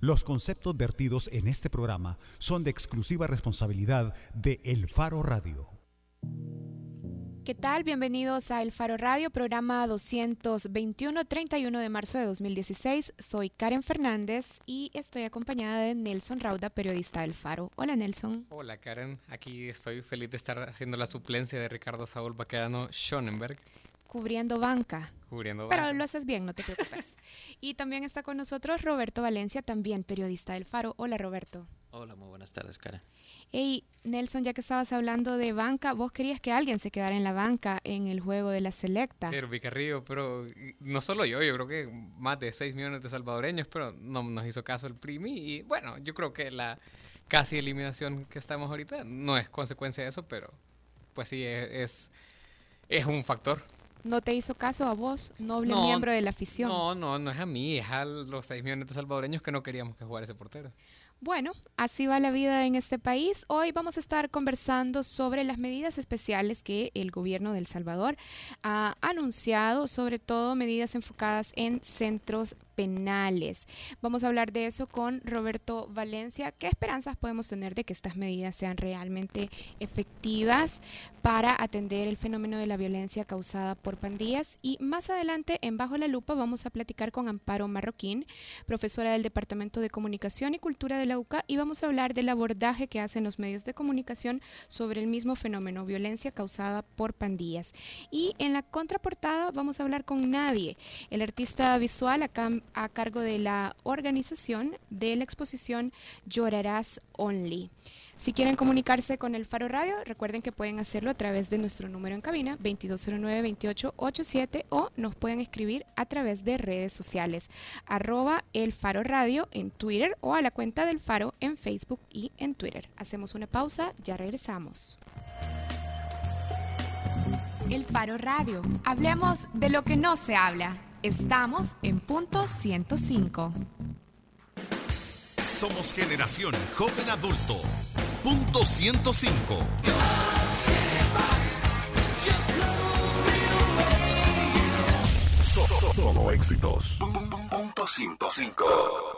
Los conceptos vertidos en este programa son de exclusiva responsabilidad de El Faro Radio. ¿Qué tal? Bienvenidos a El Faro Radio, programa 221, 31 de marzo de 2016. Soy Karen Fernández y estoy acompañada de Nelson Rauda, periodista del Faro. Hola Nelson. Hola Karen, aquí estoy feliz de estar haciendo la suplencia de Ricardo Saúl Baquedano Schonenberg cubriendo banca. Cubriendo banca. Pero lo haces bien, no te preocupes. y también está con nosotros Roberto Valencia, también periodista del Faro. Hola Roberto. Hola, muy buenas tardes, Karen. Hey, Nelson, ya que estabas hablando de banca, vos querías que alguien se quedara en la banca en el juego de la selecta. Herbie Carrillo, pero no solo yo, yo creo que más de 6 millones de salvadoreños, pero no nos hizo caso el Primi. Y bueno, yo creo que la casi eliminación que estamos ahorita no es consecuencia de eso, pero pues sí, es, es un factor no te hizo caso a vos, noble miembro de la afición. No, no, no es a mí, es a los seis millones de salvadoreños que no queríamos que jugara ese portero. Bueno, así va la vida en este país. Hoy vamos a estar conversando sobre las medidas especiales que el gobierno de El Salvador ha anunciado, sobre todo medidas enfocadas en centros penales. Vamos a hablar de eso con Roberto Valencia. ¿Qué esperanzas podemos tener de que estas medidas sean realmente efectivas para atender el fenómeno de la violencia causada por pandillas? Y más adelante, en Bajo la Lupa, vamos a platicar con Amparo Marroquín, profesora del Departamento de Comunicación y Cultura de la UCA, y vamos a hablar del abordaje que hacen los medios de comunicación sobre el mismo fenómeno, violencia causada por pandillas. Y en la contraportada vamos a hablar con Nadie, el artista visual acá a cargo de la organización de la exposición Llorarás Only. Si quieren comunicarse con el Faro Radio, recuerden que pueden hacerlo a través de nuestro número en cabina 2209-2887 o nos pueden escribir a través de redes sociales arroba el Faro Radio en Twitter o a la cuenta del Faro en Facebook y en Twitter. Hacemos una pausa, ya regresamos. El Faro Radio. Hablemos de lo que no se habla. Estamos en punto 105. Somos generación joven adulto. Punto 105. Solo éxitos. Punto 105.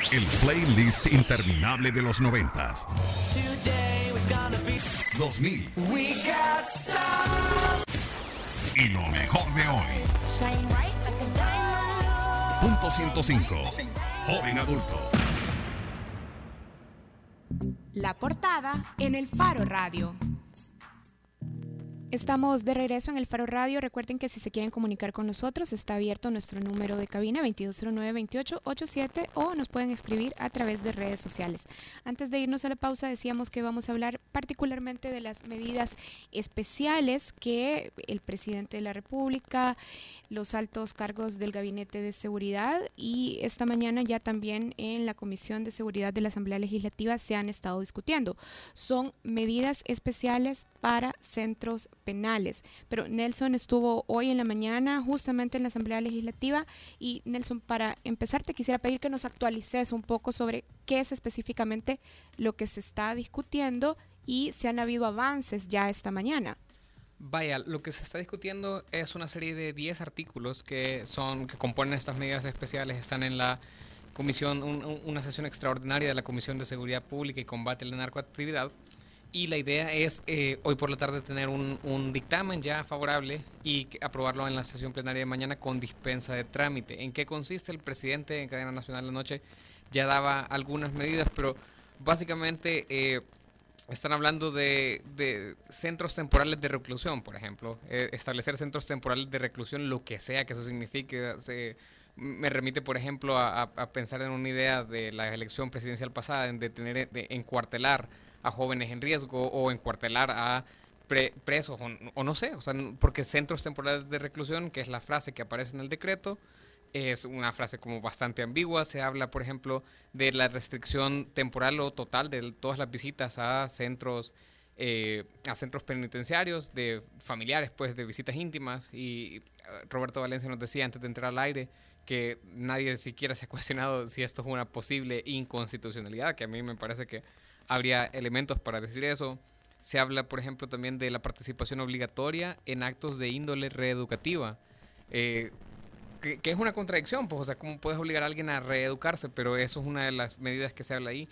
el playlist interminable de los noventas. 2000. Y lo mejor de hoy. Punto 105. Joven adulto. La portada en el Faro Radio. Estamos de regreso en el Faro Radio. Recuerden que si se quieren comunicar con nosotros, está abierto nuestro número de cabina 2209-2887 o nos pueden escribir a través de redes sociales. Antes de irnos a la pausa, decíamos que vamos a hablar particularmente de las medidas especiales que el presidente de la República, los altos cargos del Gabinete de Seguridad y esta mañana ya también en la Comisión de Seguridad de la Asamblea Legislativa se han estado discutiendo. Son medidas especiales para centros penales. Pero Nelson estuvo hoy en la mañana justamente en la Asamblea Legislativa y Nelson, para empezar te quisiera pedir que nos actualices un poco sobre qué es específicamente lo que se está discutiendo y si han habido avances ya esta mañana. Vaya, lo que se está discutiendo es una serie de 10 artículos que son que componen estas medidas especiales, están en la comisión, una sesión extraordinaria de la Comisión de Seguridad Pública y Combate a la Narcoactividad y la idea es eh, hoy por la tarde tener un, dictamen ya favorable y aprobarlo en la sesión plenaria de mañana con dispensa de trámite. ¿En qué consiste? El presidente en cadena nacional de noche ya daba algunas medidas, pero básicamente eh, están hablando de, centros temporales de reclusión, por ejemplo. Eh, establecer centros temporales de reclusión, lo que sea que eso signifique. Me remite, por ejemplo, a, a, pensar en una idea de la elección presidencial pasada, de tener, de encuartelar a jóvenes en riesgo o encuartelar a presos o, no sé, o sea, porque centros temporales de reclusión, que es la frase que aparece en el decreto, es una frase como bastante ambigua. Se habla, por ejemplo, de la restricción temporal o total de todas las visitas a centros, eh, a centros penitenciarios, de familiares, pues, de visitas íntimas. Y eh, Roberto Valencia nos decía antes de entrar al aire que nadie siquiera se ha cuestionado si esto es una posible inconstitucionalidad, que a mí me parece que habría elementos para decir eso. Se habla, por ejemplo, también de la participación obligatoria en actos de índole reeducativa. Eh, que, es una contradicción, pues, o sea, ¿cómo puedes obligar a alguien a reeducarse? Pero eso es una de las medidas que se habla ahí.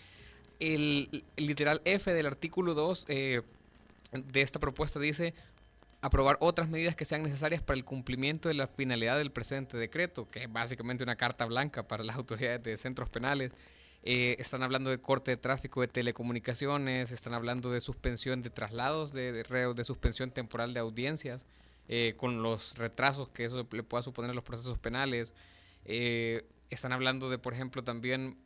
El, literal F del artículo 2 eh, de esta propuesta dice aprobar otras medidas que sean necesarias para el cumplimiento de la finalidad del presente decreto, que es básicamente una carta blanca para las autoridades de centros penales. Eh, están hablando de corte de tráfico de telecomunicaciones, están hablando de suspensión de traslados de, de de suspensión temporal de audiencias. Eh, con los retrasos que eso le pueda suponer a los procesos penales. Eh, están hablando de, por ejemplo, también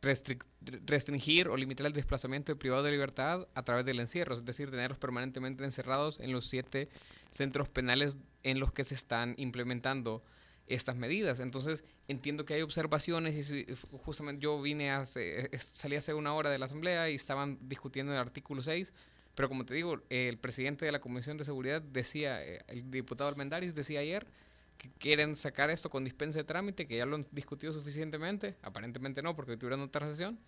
restringir o limitar el desplazamiento de privado de libertad a través del encierro, es decir, tenerlos permanentemente encerrados en los siete centros penales en los que se están implementando estas medidas. Entonces, entiendo que hay observaciones y justamente yo vine hace, salí hace una hora de la asamblea y estaban discutiendo el artículo 6 pero como te digo, el presidente de la Comisión de Seguridad decía, eh, el diputado Almendaris decía ayer que quieren sacar esto con dispensa de trámite, que ya lo han discutido suficientemente, aparentemente no, porque tuvieron otra sesión,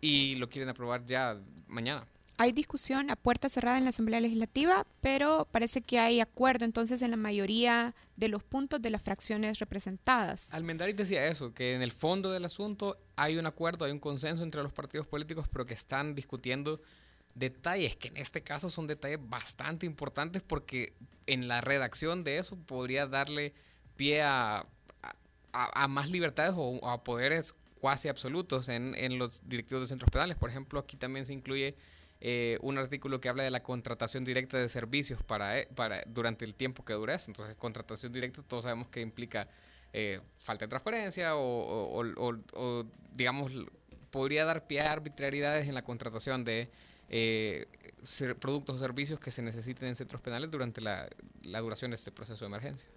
y lo quieren aprobar ya mañana. Hay discusión a puerta cerrada en la Asamblea Legislativa, pero parece que hay acuerdo entonces en la mayoría de los puntos de las fracciones representadas. Almendaris decía eso, que en el fondo del asunto hay un acuerdo, hay un consenso entre los partidos políticos, pero que están discutiendo detalles que en este caso son detalles bastante importantes porque en la redacción de eso podría darle pie a, a, más libertades o a poderes cuasi absolutos en, en, los directivos de centros penales. Por ejemplo, aquí también se incluye eh, un artículo que habla de la contratación directa de servicios para, eh, para durante el tiempo que dure eso. Entonces, contratación directa todos sabemos que implica eh, falta de transparencia o, o, digamos, podría dar pie a arbitrariedades en la contratación de eh, productos o servicios que se necesiten en centros penales durante la, duración de este proceso de emergencia.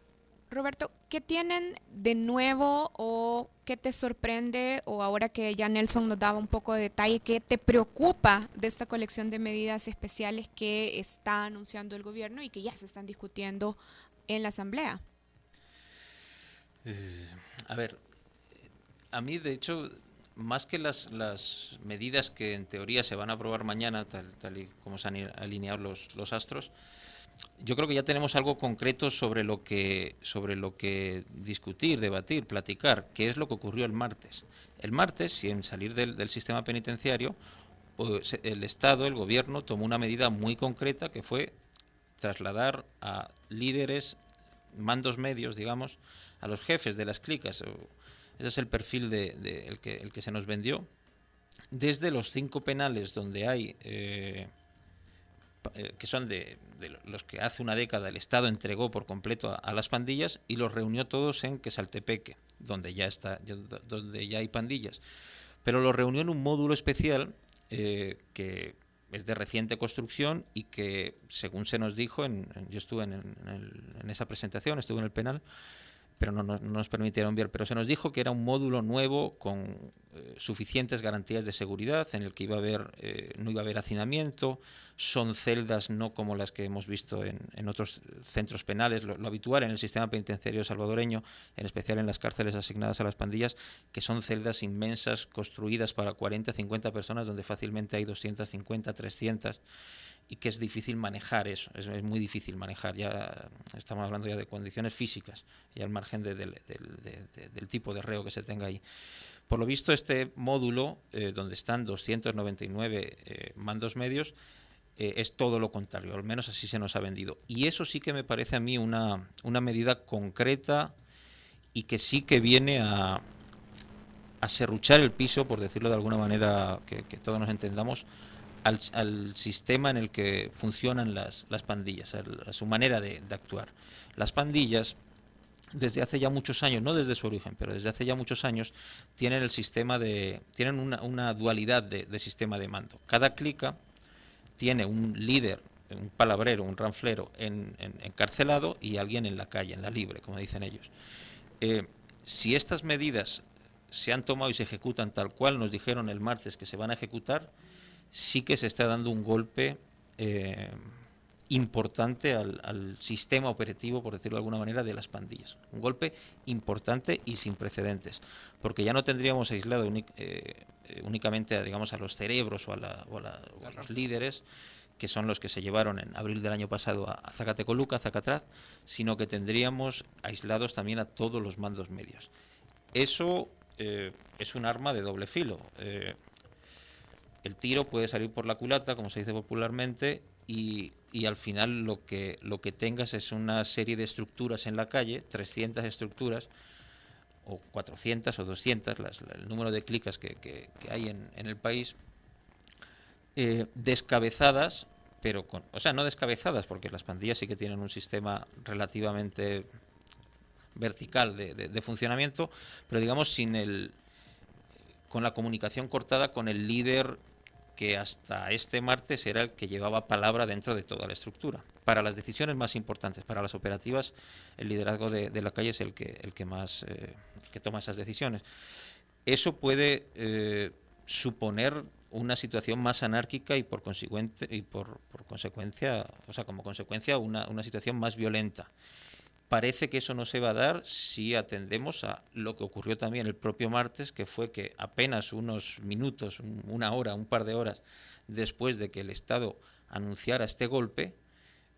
Roberto, ¿qué tienen de nuevo o qué te sorprende o ahora que ya Nelson nos daba un poco de detalle, qué te preocupa de esta colección de medidas especiales que está anunciando el gobierno y que ya se están discutiendo en la Asamblea? Eh, a ver, a mí de hecho más que las, las, medidas que en teoría se van a aprobar mañana, tal, tal y como se han alineado los, los, astros, yo creo que ya tenemos algo concreto sobre lo que sobre lo que discutir, debatir, platicar, que es lo que ocurrió el martes. El martes, sin salir del, sistema penitenciario, el Estado, el Gobierno, tomó una medida muy concreta que fue trasladar a líderes, mandos medios, digamos, a los jefes de las clicas ese es el perfil de, el, que, el que se nos vendió. Desde los cinco penales donde hay, eh, que son de, los que hace una década el Estado entregó por completo a, las pandillas y los reunió todos en Quesaltepeque, donde ya, está, donde ya hay pandillas. Pero los reunió en un módulo especial eh, que es de reciente construcción y que, según se nos dijo, en, yo estuve en, esa presentación, estuve en el penal, pero no, nos permitieron ver. Pero se nos dijo que era un módulo nuevo con eh, suficientes garantías de seguridad, en el que iba a haber, eh, no iba a haber hacinamiento, son celdas no como las que hemos visto en, en otros centros penales, lo, habitual en el sistema penitenciario salvadoreño, en especial en las cárceles asignadas a las pandillas, que son celdas inmensas construidas para 40, 50 personas, donde fácilmente hay 250, 300 y que es difícil manejar eso, es, muy difícil manejar, ya estamos hablando ya de condiciones físicas y al margen del tipo de reo que se tenga ahí. Por lo visto, este módulo, eh, donde están 299 eh, mandos medios, eh, es todo lo contrario, al menos así se nos ha vendido. Y eso sí que me parece a mí una, una medida concreta y que sí que viene a, a serruchar el piso, por decirlo de alguna manera que todos nos entendamos, al, sistema en el que funcionan las, las pandillas, a, su manera de, actuar. Las pandillas, desde hace ya muchos años, no desde su origen, pero desde hace ya muchos años, tienen el sistema de, tienen una, una dualidad de, sistema de mando. Cada clica tiene un líder, un palabrero, un ranflero en, encarcelado y alguien en la calle, en la libre, como dicen ellos. Eh, si estas medidas se han tomado y se ejecutan tal cual nos dijeron el martes que se van a ejecutar, sí que se está dando un golpe eh, importante al, sistema operativo, por decirlo de alguna manera, de las pandillas. Un golpe importante y sin precedentes, porque ya no tendríamos aislado eh, únicamente a, digamos, a los cerebros o a, los líderes, que son los que se llevaron en abril del año pasado a, Zacatecoluca, a Zacatraz, sino que tendríamos aislados también a todos los mandos medios. Eso eh, es un arma de doble filo. Eh, el tiro puede salir por la culata, como se dice popularmente, y, al final lo que, lo que tengas es una serie de estructuras en la calle, 300 estructuras, o 400 o 200, el número de clicas que, hay en, el país, eh, descabezadas, pero con, o sea, no descabezadas, porque las pandillas sí que tienen un sistema relativamente vertical de, funcionamiento, pero digamos sin el con la comunicación cortada con el líder que hasta este martes era el que llevaba palabra dentro de toda la estructura. Para las decisiones más importantes, para las operativas, el liderazgo de, la calle es el que, el que más eh, que toma esas decisiones. Eso puede eh, suponer una situación más anárquica y por consecuente y por, por consecuencia, o sea, como consecuencia una, una situación más violenta. Parece que eso no se va a dar si atendemos a lo que ocurrió también el propio martes, que fue que apenas unos minutos, una hora, un par de horas después de que el Estado anunciara este golpe,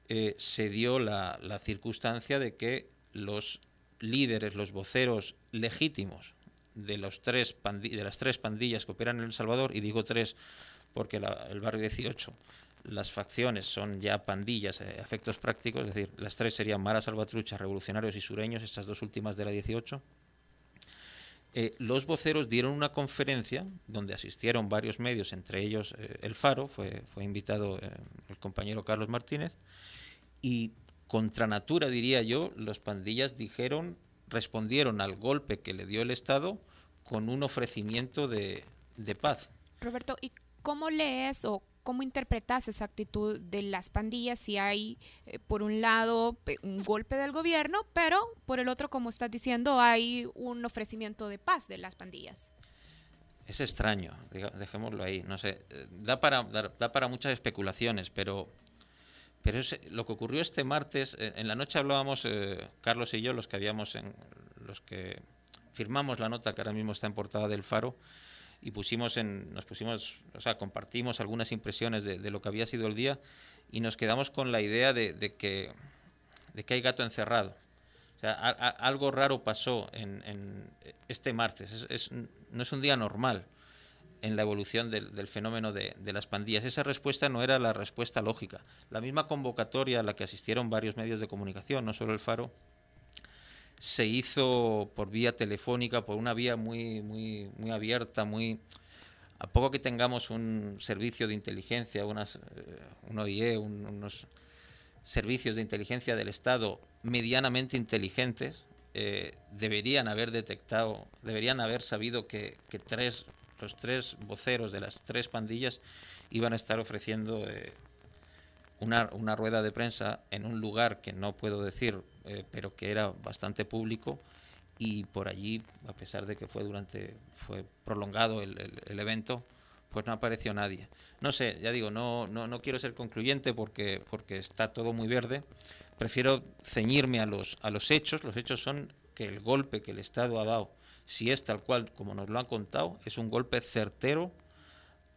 eh, se dio la, circunstancia de que los líderes, los voceros legítimos de, los tres de las tres pandillas que operan en El Salvador, y digo tres porque el barrio 18 las facciones son ya pandillas, eh, efectos prácticos, es decir, las tres serían Mara Salvatrucha, Revolucionarios y Sureños, estas dos últimas de la 18. Eh, los voceros dieron una conferencia donde asistieron varios medios, entre ellos eh, El Faro, fue, fue invitado el compañero Carlos Martínez, y contra natura, diría yo, los pandillas dijeron, respondieron al golpe que le dio el Estado con un ofrecimiento de, de paz. Roberto, ¿y cómo lees o ¿Cómo interpretas esa actitud de las pandillas si hay, eh, por un lado, un golpe del gobierno, pero por el otro, como estás diciendo, hay un ofrecimiento de paz de las pandillas? Es extraño, dejémoslo ahí, no sé, eh, da para, da, para muchas especulaciones, pero, pero es, lo que ocurrió este martes, eh, en la noche hablábamos, Carlos y yo, los que habíamos, en, los que firmamos la nota que ahora mismo está en portada del Faro, y pusimos nos pusimos, o sea, compartimos algunas impresiones de, lo que había sido el día y nos quedamos con la idea de, que, de que hay gato encerrado. Algo raro pasó en, este martes. no es un día normal en la evolución del fenómeno de, las pandillas. Esa respuesta no era la respuesta lógica. La misma convocatoria a la que asistieron varios medios de comunicación, no solo el Faro, se hizo por vía telefónica, por una vía muy, muy, muy abierta, muy... A poco que tengamos un servicio de inteligencia, unas, eh, un OIE, unos servicios de inteligencia del Estado medianamente inteligentes, eh, deberían haber detectado, deberían haber sabido que, tres, los tres voceros de las tres pandillas iban a estar ofreciendo eh, una, una rueda de prensa en un lugar que no puedo decir eh, pero que era bastante público y por allí, a pesar de que fue durante, fue prolongado el, el, evento, pues no apareció nadie. No sé, ya digo, no, no, no quiero ser concluyente porque, porque está todo muy verde. Prefiero ceñirme a los, a los hechos. Los hechos son que el golpe que el Estado ha dado, si es tal cual como nos lo han contado, es un golpe certero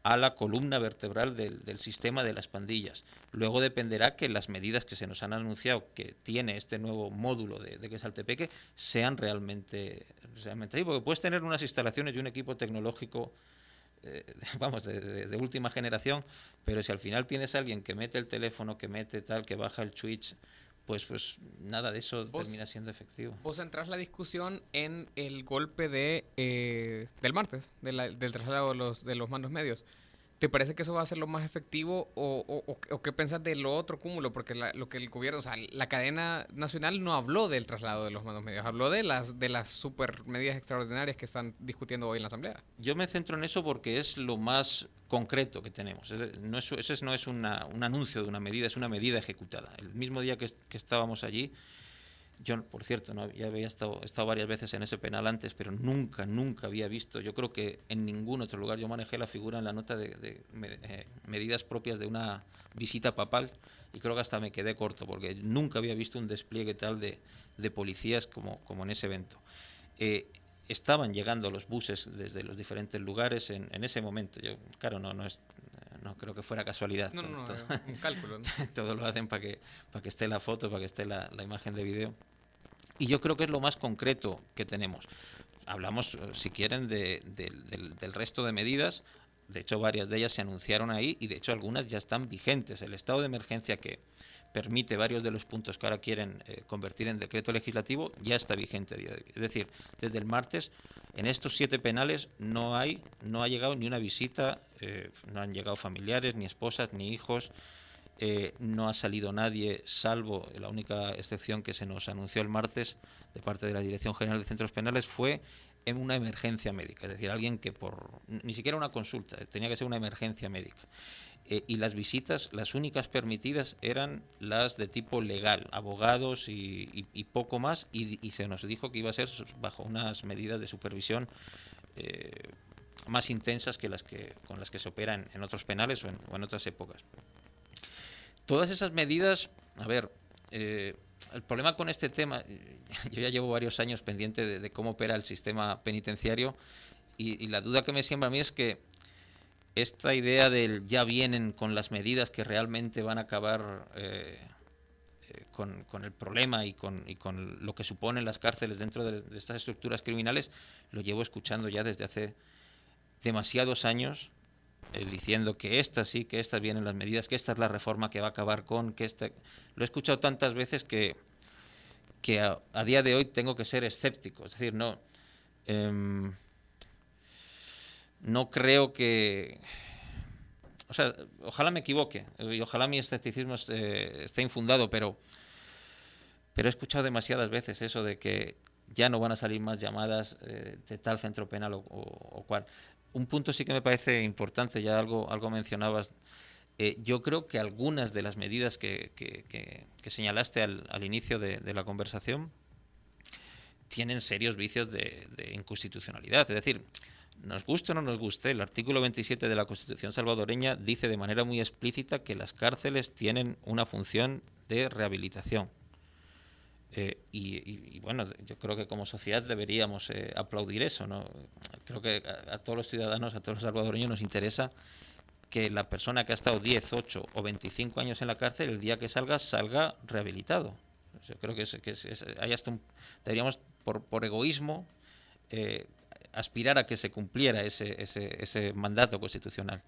a la columna vertebral del, sistema de las pandillas. Luego dependerá que las medidas que se nos han anunciado que tiene este nuevo módulo de, de Quesaltepeque sean realmente, realmente así, porque puedes tener unas instalaciones y un equipo tecnológico eh, vamos, de, de, última generación, pero si al final tienes a alguien que mete el teléfono, que mete tal, que baja el switch, pues, pues nada de eso termina siendo efectivo. Vos centrás la discusión en el golpe de eh, del martes, del traslado de los, de los mandos medios. ¿Te parece que eso va a ser lo más efectivo o, o, qué pensás de lo otro cúmulo? Porque lo que el gobierno, o sea, la cadena nacional no habló del traslado de los mandos medios, habló de las de las super medidas extraordinarias que están discutiendo hoy en la Asamblea. Yo me centro en eso porque es lo más concreto que tenemos. No es, ese no es un anuncio de una medida, es una medida ejecutada. El mismo día que, estábamos allí, Yo, por cierto, no, ya había estado, estado varias veces en ese penal antes, pero nunca, nunca había visto, yo creo que en ningún otro lugar, yo manejé la figura en la nota de, de eh, medidas propias de una visita papal y creo que hasta me quedé corto, porque nunca había visto un despliegue tal de, de policías como, como en ese evento. Eh, estaban llegando los buses desde los diferentes lugares en, en ese momento. Yo, claro, no, no, es, no creo que fuera casualidad. No, todo- no, no, un cálculo. ¿no? todo lo hacen para que, para que esté la foto, para que esté la, la imagen de vídeo. Y yo creo que es lo más concreto que tenemos. Hablamos, eh, si quieren, de- del- del, del resto de medidas. De hecho, varias de ellas se anunciaron ahí y de hecho algunas ya están vigentes. El estado de emergencia que permite varios de los puntos que ahora quieren eh, convertir en decreto legislativo ya está vigente a día de hoy. Es decir, desde el martes en estos siete penales no hay, no ha llegado ni una visita, eh, no han llegado familiares, ni esposas, ni hijos, eh, no ha salido nadie, salvo la única excepción que se nos anunció el martes de parte de la Dirección General de Centros Penales fue en una emergencia médica, es decir, alguien que por ni siquiera una consulta, tenía que ser una emergencia médica. Eh, y las visitas, las únicas permitidas eran las de tipo legal, abogados y, y- y poco más, y, y se nos dijo que iba a ser bajo unas medidas de supervisión eh, más intensas que las que con las que se opera en, en otros penales o en, o en otras épocas. Todas esas medidas, a ver, eh, el problema con este tema, eh, yo ya llevo varios años pendiente de, de cómo opera el sistema penitenciario y, y la duda que me siembra a mí es que esta idea del ya vienen con las medidas que realmente van a acabar eh, eh, con, con el problema y con, y con lo que suponen las cárceles dentro de, estas estructuras criminales, lo llevo escuchando ya desde hace demasiados años eh, diciendo que estas sí, que estas vienen las medidas, que esta es la reforma que va a acabar con, que esta... Lo he escuchado tantas veces que, que a, a día de hoy tengo que ser escéptico. Es decir, no... no creo que... O sea, ojalá me equivoque y ojalá mi escepticismo esté, infundado, pero, pero he escuchado demasiadas veces eso de que ya no van a salir más llamadas eh, de tal centro penal o, o- cual. Un punto sí que me parece importante, ya algo, algo mencionabas. Eh, yo creo que algunas de las medidas que, que- que- señalaste al, inicio de, de la conversación tienen serios vicios de, de inconstitucionalidad. Es decir, nos guste o no nos guste, el artículo 27 de la Constitución salvadoreña dice de manera muy explícita que las cárceles tienen una función de rehabilitación. Eh, y, bueno, yo creo que como sociedad deberíamos eh, aplaudir eso. ¿no? Creo que a, todos los ciudadanos, a todos los salvadoreños nos interesa que la persona que ha estado 10, 8 o 25 años en la cárcel, el día que salga, salga rehabilitado. Creo que, hay hasta un- deberíamos, por, por egoísmo, eh, aspirar a que se cumpliera ese, ese, ese mandato constitucional.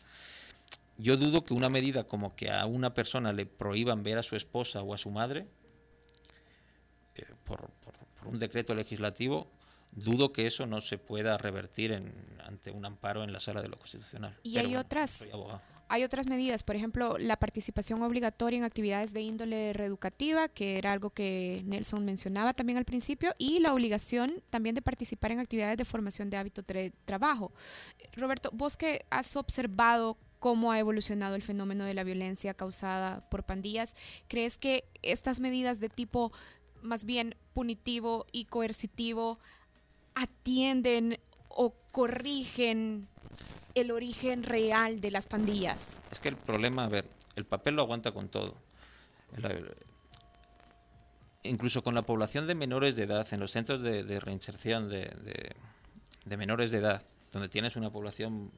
Yo dudo que una medida como que a una persona le prohíban ver a su esposa o a su madre, eh, por, por- por un decreto legislativo, dudo que eso no se pueda revertir en, ante un amparo en la sala de lo constitucional. Y Pero hay bueno, otras-. Hay otras medidas, por ejemplo, la participación obligatoria en actividades de índole reeducativa, que era algo que Nelson mencionaba también al principio, y la obligación también de participar en actividades de formación de hábito de trabajo. Roberto, vos que has observado cómo ha evolucionado el fenómeno de la violencia causada por pandillas, ¿crees que estas medidas de tipo más bien punitivo y coercitivo atienden o corrigen el origen real de las pandillas? Es que el problema, a ver, el papel lo aguanta con todo. Incluso con la población de menores de edad, en los centros de, reinserción de, menores de edad, donde tienes una población,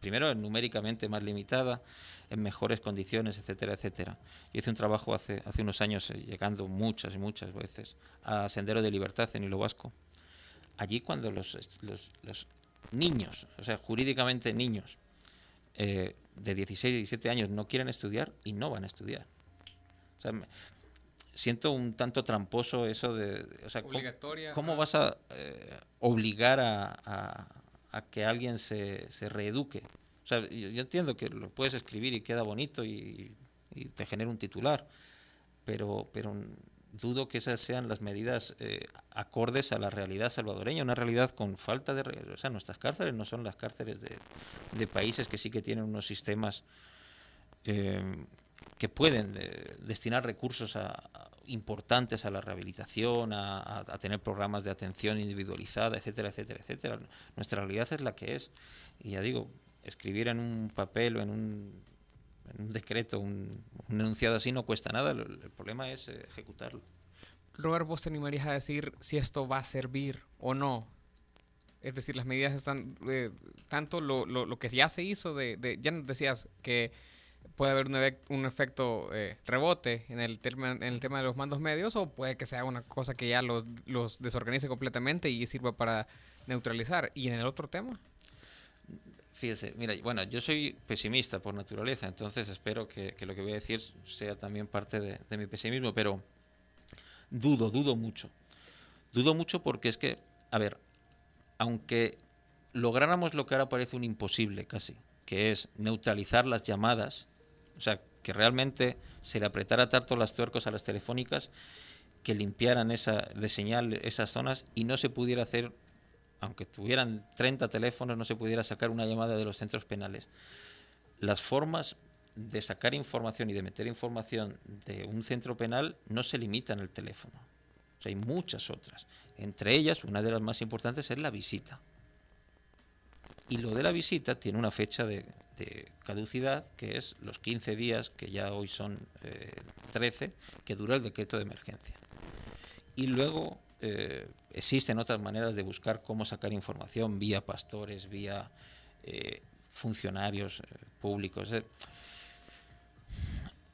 primero numéricamente más limitada, en mejores condiciones, etcétera, etcétera. Yo hice un trabajo hace, unos años, eh, llegando muchas y muchas veces a Sendero de Libertad en Hilo Vasco. Allí cuando los niños, o sea, jurídicamente niños, eh, de 16 y 17 años no quieren estudiar y no van a estudiar. O sea, me- siento un tanto tramposo eso de... de- o sea, ¿cómo- Obligatoria, ¿Cómo, ajá. vas a eh, obligar a, a- a que alguien se, se reeduque? O sea, yo, yo entiendo que lo puedes escribir y queda bonito y, y te genera un titular, pero, pero dudo que esas sean las medidas eh, acordes a la realidad salvadoreña, una realidad con falta de... O sea, nuestras cárceles no son las cárceles de, de países que sí que tienen unos sistemas eh, que pueden eh, destinar recursos a, importantes a la rehabilitación, a, a, tener programas de atención individualizada, etcétera, etcétera, etcétera. Nuestra realidad es la que es. Y ya digo, escribir en un papel o en un, un decreto un, un, enunciado así no cuesta nada, el, el problema es eh, ejecutarlo. Robert, ¿vos te animarías a decir si esto va a servir o no? Es decir, las medidas están, eh, tanto lo, lo, lo, que ya se hizo, de, de ya decías que puede haber un, un efecto eh, rebote en el, tema, en el tema de los mandos medios o puede que sea una cosa que ya los, los desorganice completamente y sirva para neutralizar. ¿Y en el otro tema? Fíjese, mira, bueno, yo soy pesimista por naturaleza, entonces espero que, que lo que voy a decir sea también parte de, de, mi pesimismo, pero dudo, dudo mucho. Dudo mucho porque es que, a ver, aunque lográramos lo que ahora parece un imposible casi, que es neutralizar las llamadas, o sea, que realmente se le apretara tanto las tuercos a las telefónicas que limpiaran esa de señal esas zonas y no se pudiera hacer aunque tuvieran 30 teléfonos, no se pudiera sacar una llamada de los centros penales. Las formas de sacar información y de meter información de un centro penal no se limitan al teléfono. O sea, hay muchas otras. Entre ellas, una de las más importantes es la visita. Y lo de la visita tiene una fecha de, caducidad, que es los 15 días, que ya hoy son eh, 13, que dura el decreto de emergencia. Y luego eh, existen otras maneras de buscar cómo sacar información vía pastores, vía eh, funcionarios eh, públicos.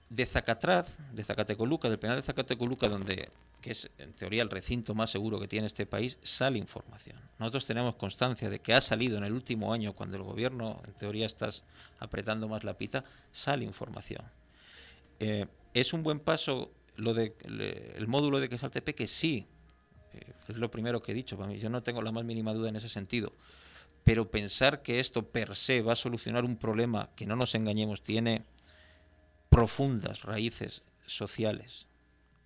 De Zacatraz, de Zacatecoluca, del penal de Zacatecoluca, donde que es en teoría el recinto más seguro que tiene este país, sale información. Nosotros tenemos constancia de que ha salido en el último año, cuando el gobierno en teoría estás apretando más la pita, sale información. Eh, es un buen paso lo de le, el módulo de Quesaltepe que sí eh, es lo primero que he dicho, para mí, yo no tengo la más mínima duda en ese sentido. Pero pensar que esto per se va a solucionar un problema que no nos engañemos, tiene profundas raíces sociales,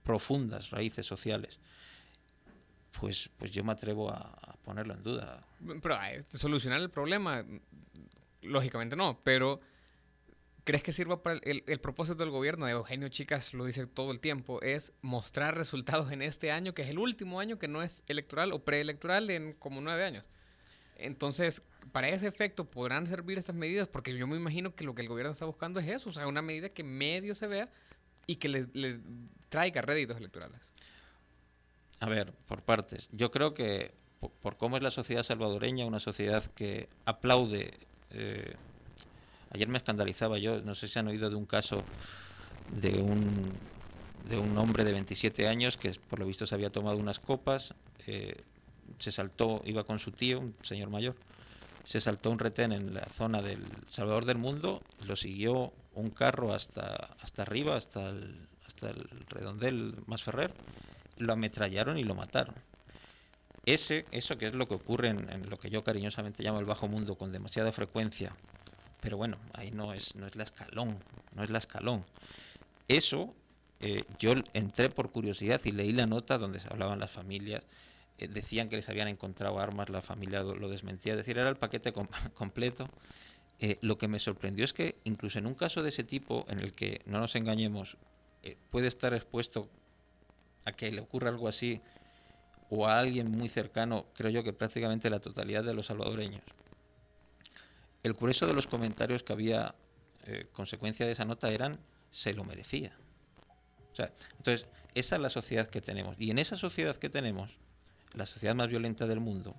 profundas raíces sociales, pues, pues yo me atrevo a, a ponerlo en duda. Pero solucionar el problema, lógicamente no, pero ¿Crees que sirva para el, el, propósito del gobierno? Eugenio Chicas lo dice todo el tiempo, es mostrar resultados en este año, que es el último año que no es electoral o preelectoral en como nueve años. Entonces, para ese efecto podrán servir estas medidas, porque yo me imagino que lo que el gobierno está buscando es eso, o sea, una medida que medio se vea y que le, traiga réditos electorales. A ver, por partes. Yo creo que por, por cómo es la sociedad salvadoreña, una sociedad que aplaude eh, Ayer me escandalizaba yo, no sé si han oído de un caso de un, de un hombre de 27 años que por lo visto se había tomado unas copas, eh, se saltó, iba con su tío, un señor mayor, se saltó un retén en la zona del Salvador del Mundo, lo siguió un carro hasta, hasta arriba, hasta el, hasta el redondel más ferrer, lo ametrallaron y lo mataron. Ese, eso que es lo que ocurre en, en lo que yo cariñosamente llamo el bajo mundo con demasiada frecuencia pero bueno, ahí no es, no es la escalón, no es la escalón. Eso, eh, yo entré por curiosidad y leí la nota donde se hablaban las familias, eh, decían que les habían encontrado armas, la familia lo, desmentía, es decir, era el paquete com completo. Eh, lo que me sorprendió es que incluso en un caso de ese tipo, en el que, no nos engañemos, puede estar expuesto a que le ocurra algo así, o a alguien muy cercano, creo yo que prácticamente la totalidad de los salvadoreños, el grueso de los comentarios que había eh, consecuencia de esa nota eran se lo merecía. O sea, entonces, esa es la sociedad que tenemos. Y en esa sociedad que tenemos, la sociedad más violenta del mundo,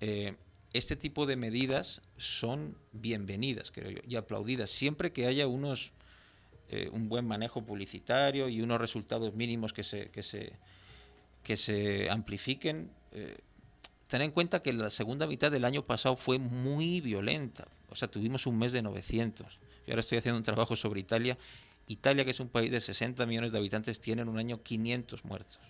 eh, este tipo de medidas son bienvenidas, creo yo, y aplaudidas, siempre que haya unos eh, un buen manejo publicitario y unos resultados mínimos que se, que se, que se amplifiquen. Ten en cuenta que la segunda mitad del año pasado fue muy violenta. O sea, tuvimos un mes de 900. Yo ahora estoy haciendo un trabajo sobre Italia. Italia, que es un país de 60 millones de habitantes, tiene en un año 500 muertos.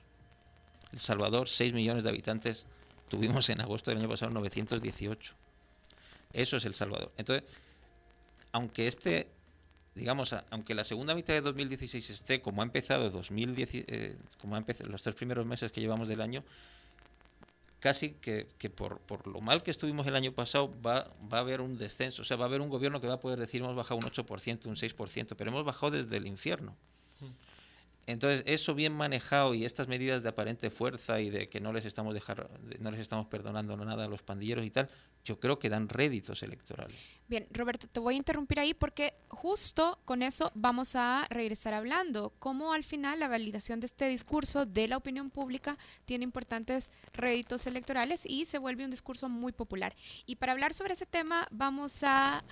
El Salvador, 6 millones de habitantes, tuvimos en agosto del año pasado 918. Eso es El Salvador. Entonces, aunque este, digamos, aunque la segunda mitad de 2016 esté como ha empezado 2010, eh, como ha empezado los tres primeros meses que llevamos del año, casi que, que por, por, lo mal que estuvimos el año pasado va, va, a haber un descenso. O sea, va a haber un gobierno que va a poder decir hemos bajado un 8%, un 6%, pero hemos bajado desde el infierno. Entonces, eso bien manejado y estas medidas de aparente fuerza y de que no les estamos dejar, no les estamos perdonando nada a los pandilleros y tal, yo creo que dan réditos electorales. Bien, Roberto, te voy a interrumpir ahí porque justo con eso vamos a regresar hablando, cómo al final la validación de este discurso de la opinión pública tiene importantes réditos electorales y se vuelve un discurso muy popular. Y para hablar sobre ese tema vamos a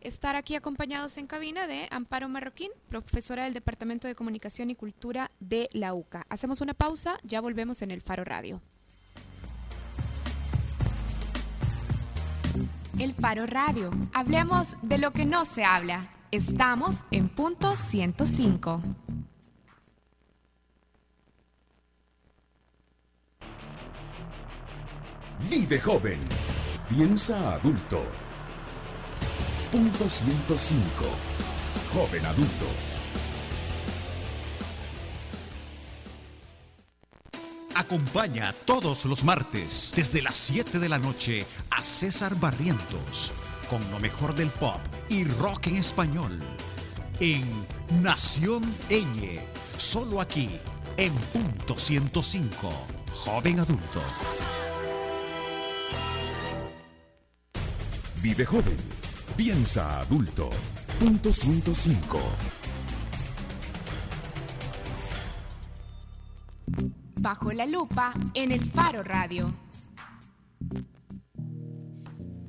estar aquí acompañados en cabina de Amparo Marroquín, profesora del Departamento de Comunicación y Cultura de la UCA. Hacemos una pausa, ya volvemos en el Faro Radio. El Faro Radio. Hablemos de lo que no se habla. Estamos en punto 105. Vive joven. Piensa adulto. Punto 105. Joven adulto. Acompaña todos los martes desde las 7 de la noche a César Barrientos con lo mejor del pop y rock en español en Nación Eñe, solo aquí en punto 105, joven adulto. Vive joven. Piensa adulto. Punto 105. Bajo la lupa en el Faro Radio.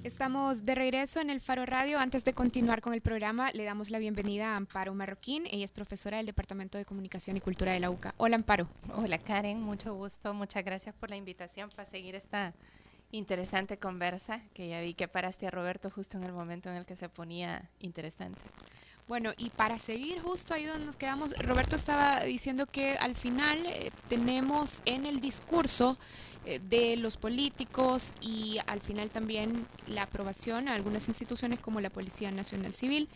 Estamos de regreso en el Faro Radio. Antes de continuar con el programa, le damos la bienvenida a Amparo Marroquín. Ella es profesora del Departamento de Comunicación y Cultura de la UCA. Hola, Amparo. Hola, Karen. Mucho gusto. Muchas gracias por la invitación para seguir esta interesante conversa, que ya vi que paraste a Roberto justo en el momento en el que se ponía interesante. Bueno, y para seguir justo ahí donde nos quedamos, Roberto estaba diciendo que al final eh, tenemos en el discurso eh, de los políticos y al final también la aprobación a algunas instituciones como la Policía Nacional Civil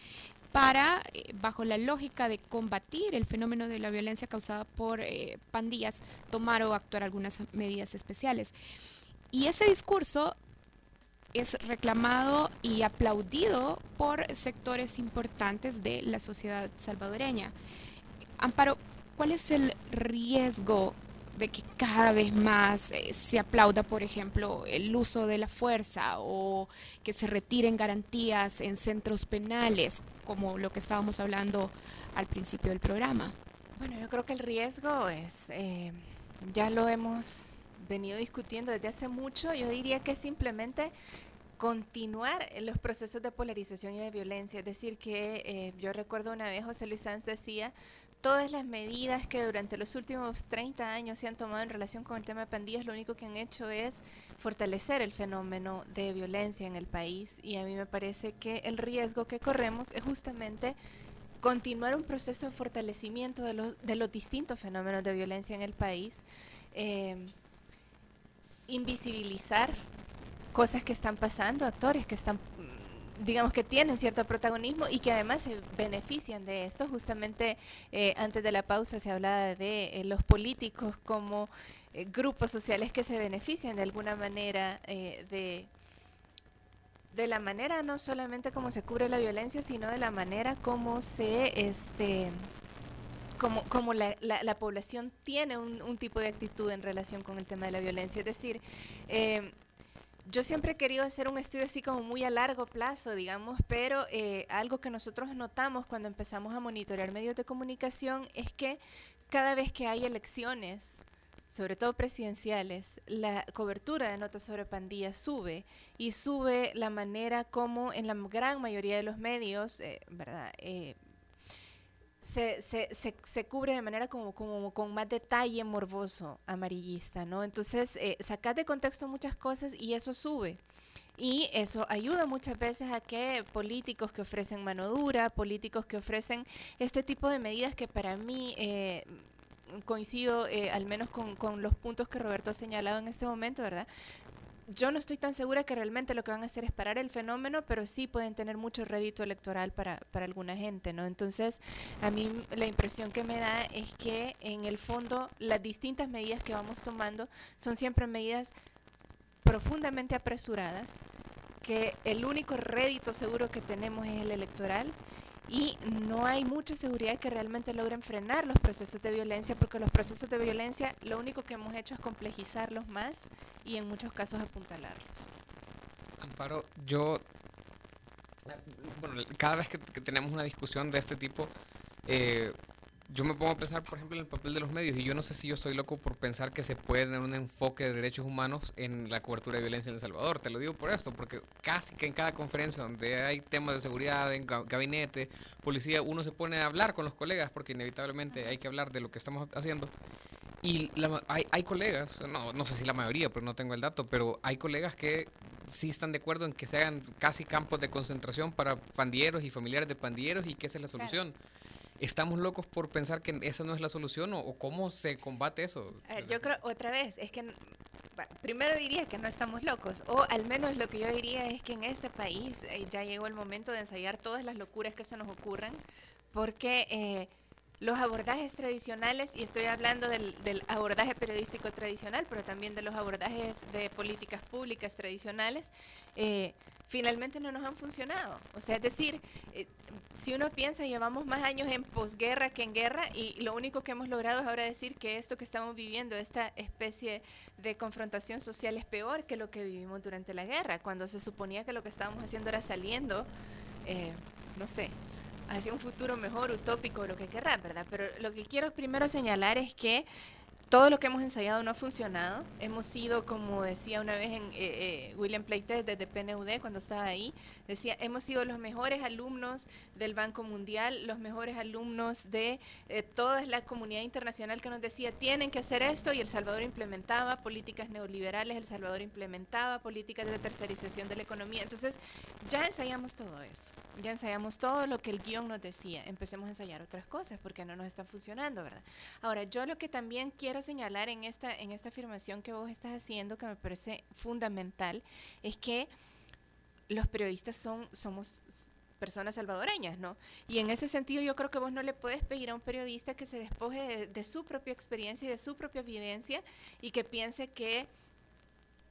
para, eh, bajo la lógica de combatir el fenómeno de la violencia causada por eh, pandillas, tomar o actuar algunas medidas especiales. Y ese discurso es reclamado y aplaudido por sectores importantes de la sociedad salvadoreña. Amparo, ¿cuál es el riesgo de que cada vez más eh, se aplauda, por ejemplo, el uso de la fuerza o que se retiren garantías en centros penales, como lo que estábamos hablando al principio del programa? Bueno, yo creo que el riesgo es, eh, ya lo hemos venido discutiendo desde hace mucho, yo diría que simplemente continuar los procesos de polarización y de violencia. Es decir, que eh, yo recuerdo una vez José Luis Sanz decía, todas las medidas que durante los últimos 30 años se han tomado en relación con el tema de pandillas, lo único que han hecho es fortalecer el fenómeno de violencia en el país. Y a mí me parece que el riesgo que corremos es justamente continuar un proceso de fortalecimiento de los, de los distintos fenómenos de violencia en el país. Eh, invisibilizar cosas que están pasando, actores que están, mm, digamos que tienen cierto protagonismo y que además se benefician de esto. Justamente eh, antes de la pausa se hablaba de eh, los políticos como eh, grupos sociales que se benefician de alguna manera de de la manera no solamente como se cubre la violencia, sino de la manera como se este como, como la, la, la población tiene un, un, tipo de actitud en relación con el tema de la violencia. Es decir, eh, yo siempre he querido hacer un estudio así como muy a largo plazo, digamos, pero eh, algo que nosotros notamos cuando empezamos a monitorear medios de comunicación es que cada vez que hay elecciones, sobre todo presidenciales, la cobertura de notas sobre pandillas sube y sube la manera como en la gran mayoría de los medios, eh, ¿verdad? Eh, se, se, se, se, cubre de manera como, como con más detalle morboso, amarillista, ¿no? Entonces, eh, sacas de contexto muchas cosas y eso sube. Y eso ayuda muchas veces a que políticos que ofrecen mano dura, políticos que ofrecen este tipo de medidas que para mí eh, coincido eh, al menos con, con, los puntos que Roberto ha señalado en este momento, ¿verdad? Yo no estoy tan segura que realmente lo que van a hacer es parar el fenómeno, pero sí pueden tener mucho rédito electoral para, para alguna gente, ¿no? Entonces, a mí la impresión que me da es que en el fondo las distintas medidas que vamos tomando son siempre medidas profundamente apresuradas, que el único rédito seguro que tenemos es el electoral y no hay mucha seguridad que realmente logren frenar los procesos de violencia, porque los procesos de violencia lo único que hemos hecho es complejizarlos más y en muchos casos apuntalarlos. Amparo, yo, bueno, cada vez que, que tenemos una discusión de este tipo, eh, yo me pongo a pensar, por ejemplo, en el papel de los medios, y yo no sé si yo soy loco por pensar que se puede tener un enfoque de derechos humanos en la cobertura de violencia en El Salvador. Te lo digo por esto, porque casi que en cada conferencia donde hay temas de seguridad, en gabinete, policía, uno se pone a hablar con los colegas, porque inevitablemente hay que hablar de lo que estamos haciendo. Y hay, hay colegas, no, no sé si la mayoría, pero no tengo el dato, pero hay colegas que sí están de acuerdo en que se hagan casi campos de concentración para pandilleros y familiares de pandilleros y que esa es la solución. ¿Estamos locos por pensar que esa no es la solución o, cómo se combate eso? yo creo, otra vez, es que primero diría que no estamos locos, o al menos lo que yo diría es que en este país eh, ya llegó el momento de ensayar todas las locuras que se nos ocurran, porque eh, los abordajes tradicionales, y estoy hablando del, del, abordaje periodístico tradicional, pero también de los abordajes de políticas públicas tradicionales, eh, finalmente no nos han funcionado. O sea, es decir, eh, si uno piensa, llevamos más años en posguerra que en guerra y lo único que hemos logrado es ahora decir que esto que estamos viviendo, esta especie de confrontación social es peor que lo que vivimos durante la guerra, cuando se suponía que lo que estábamos haciendo era saliendo, eh, no sé, hacia un futuro mejor, utópico, lo que querrá, ¿verdad? Pero lo que quiero primero señalar es que todo lo que hemos ensayado no ha funcionado. Hemos sido, como decía una vez en, eh, eh, William Pleites desde PNUD cuando estaba ahí, decía, hemos sido los mejores alumnos del Banco Mundial, los mejores alumnos de eh, toda la comunidad internacional que nos decía, tienen que hacer esto y El Salvador implementaba políticas neoliberales, El Salvador implementaba políticas de tercerización de la economía. Entonces, ya ensayamos todo eso, ya ensayamos todo lo que el guion nos decía. Empecemos a ensayar otras cosas porque no nos está funcionando, ¿verdad? Ahora, yo lo que también quiero señalar en esta, en esta afirmación que vos estás haciendo, que me parece fundamental, es que los periodistas son, somos personas salvadoreñas, ¿no? Y en ese sentido yo creo que vos no le puedes pedir a un periodista que se despoje de, su propia experiencia y de su propia vivencia y que piense que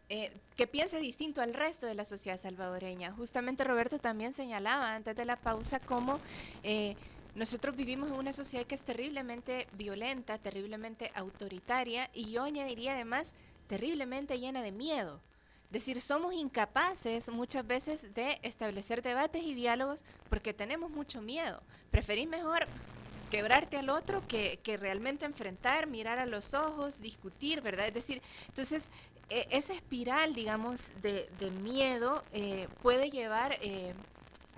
eh, que piense distinto al resto de la sociedad salvadoreña. Justamente Roberto también señalaba antes de la pausa cómo eh, nosotros vivimos en una sociedad que es terriblemente violenta, terriblemente autoritaria y yo añadiría además terriblemente llena de miedo. Es decir, somos incapaces muchas veces de establecer debates y diálogos porque tenemos mucho miedo. Preferís mejor quebrarte al otro que, realmente enfrentar, mirar a los ojos, discutir, ¿verdad? Es decir, entonces e, esa espiral, digamos, de, miedo eh, puede llevar eh,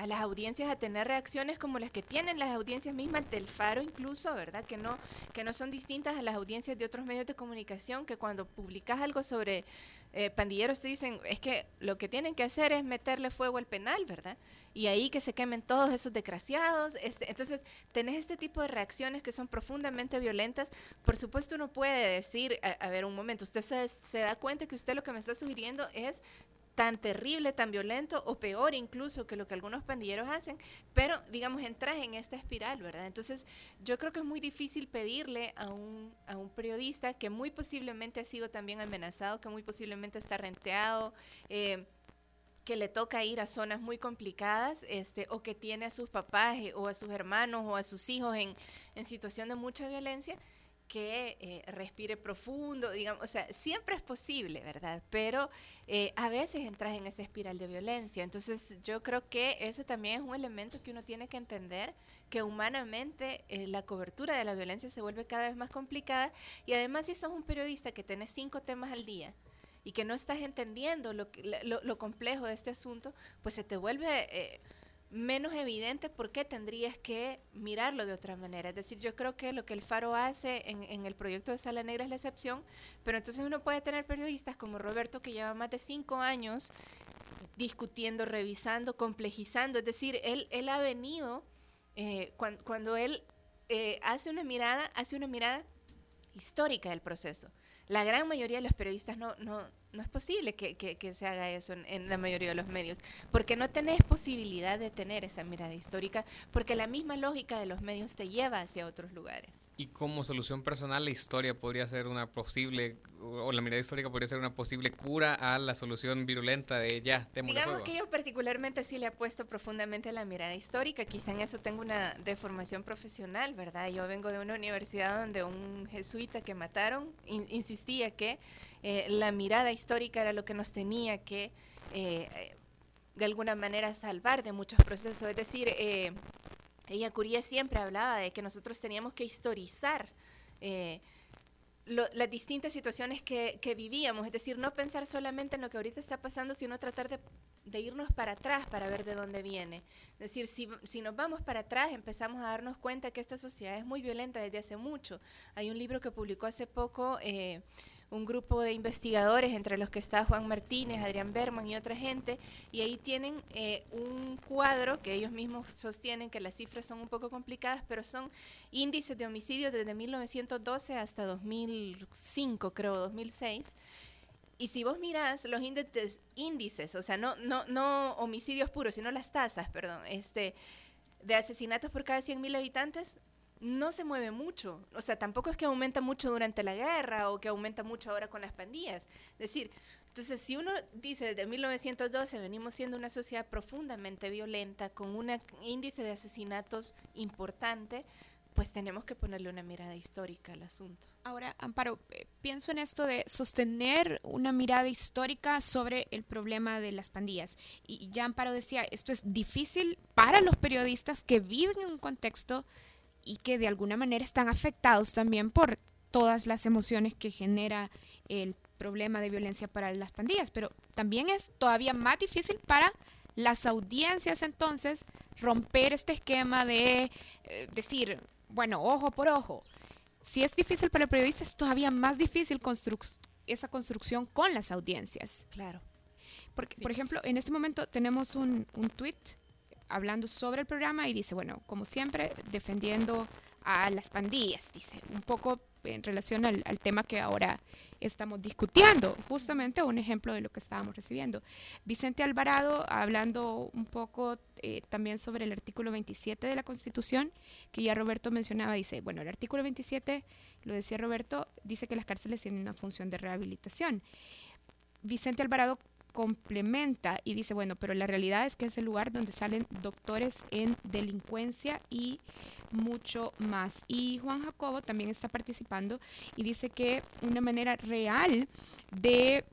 a las audiencias a tener reacciones como las que tienen las audiencias mismas del Faro incluso, ¿verdad? Que no, que no son distintas a las audiencias de otros medios de comunicación, que cuando publicas algo sobre eh, pandilleros te dicen, es que lo que tienen que hacer es meterle fuego al penal, ¿verdad? Y ahí que se quemen todos esos desgraciados. Este, entonces, tenés este tipo de reacciones que son profundamente violentas. Por supuesto, uno puede decir, a, ver, un momento, usted se, se da cuenta que usted lo que me está sugiriendo es tan terrible, tan violento o peor incluso que lo que algunos pandilleros hacen, pero digamos entras en esta espiral, ¿verdad? Entonces yo creo que es muy difícil pedirle a un, a un periodista que muy posiblemente ha sido también amenazado, que muy posiblemente está renteado, eh, que le toca ir a zonas muy complicadas, este, o que tiene a sus papás eh, o a sus hermanos o a sus hijos en, en situación de mucha violencia, que eh, respire profundo, digamos, o sea, siempre es posible, ¿verdad? Pero eh, a veces entras en esa espiral de violencia. Entonces yo creo que ese también es un elemento que uno tiene que entender, que humanamente eh, la cobertura de la violencia se vuelve cada vez más complicada y además si sos un periodista que tenés cinco temas al día, y que no estás entendiendo lo, lo, lo complejo de este asunto, pues se te vuelve menos evidente por qué tendrías que mirarlo de otra manera. Es decir, yo creo que lo que el Faro hace en, el proyecto de Sala Negra es la excepción, pero entonces uno puede tener periodistas como Roberto que lleva más de cinco años discutiendo, revisando, complejizando. Es decir, él, él ha venido, eh, cuando, él eh, hace una mirada, hace una mirada histórica del proceso. La gran mayoría de los periodistas no No es posible que, se haga eso en, en la mayoría de los medios, porque no tenés posibilidad de tener esa mirada histórica, porque la misma lógica de los medios te lleva hacia otros lugares. Y como solución personal, la historia podría ser una posible, o la mirada histórica podría ser una posible cura a la solución virulenta de ya, Digamos fuego. que yo particularmente sí le apuesto profundamente a la mirada histórica, quizá en eso tengo una deformación profesional, ¿verdad? Yo vengo de una universidad donde un jesuita que mataron in- insistía que eh, la mirada histórica era lo que nos tenía que, eh, eh, de alguna manera, salvar de muchos procesos. Es decir, eh, ella Curie siempre hablaba de que nosotros teníamos que historizar. eh, las distintas situaciones que, vivíamos, es decir, no pensar solamente en lo que ahorita está pasando, sino tratar de, irnos para atrás para ver de dónde viene. Es decir, si, si nos vamos para atrás, empezamos a darnos cuenta que esta sociedad es muy violenta desde hace mucho. Hay un libro que publicó hace poco eh, un grupo de investigadores, entre los que está Juan Martínez, Adrián Berman y otra gente, y ahí tienen eh, un cuadro que ellos mismos sostienen que las cifras son un poco complicadas, pero son índices de homicidios desde 1912 hasta 2005, creo, 2006. Y si vos mirás los índices, índices o sea, no, no, no homicidios puros, sino las tasas, perdón, este, de asesinatos por cada 100.000 habitantes, no se mueve mucho. O sea, tampoco es que aumenta mucho durante la guerra o que aumenta mucho ahora con las pandillas. Es decir, entonces si uno dice desde 1912 venimos siendo una sociedad profundamente violenta, con un índice de asesinatos importante, pues tenemos que ponerle una mirada histórica al asunto. Ahora, Amparo, eh, pienso en esto de sostener una mirada histórica sobre el problema de las pandillas. Y ya Amparo decía, esto es difícil para los periodistas que viven en un contexto y que de alguna manera están afectados también por todas las emociones que genera el problema de violencia para las pandillas. Pero también es todavía más difícil para las audiencias entonces romper este esquema de eh, decir, bueno, ojo por ojo. Si es difícil para el periodista, es todavía más difícil construc- esa construcción con las audiencias. Claro. Porque, por ejemplo, en este momento tenemos un, un tweet hablando sobre el programa y dice, bueno, como siempre, defendiendo a las pandillas, dice, un poco en relación al, al tema que ahora estamos discutiendo, justamente un ejemplo de lo que estábamos recibiendo. Vicente Alvarado hablando un poco eh, también sobre el artículo 27 de la Constitución, que ya Roberto mencionaba, dice, bueno, el artículo 27, lo decía Roberto, dice que las cárceles tienen una función de rehabilitación. Vicente Alvarado complementa y dice, bueno, pero la realidad es que es el lugar donde salen doctores en delincuencia y mucho más. Y Juan Jacobo también está participando y dice que una manera real de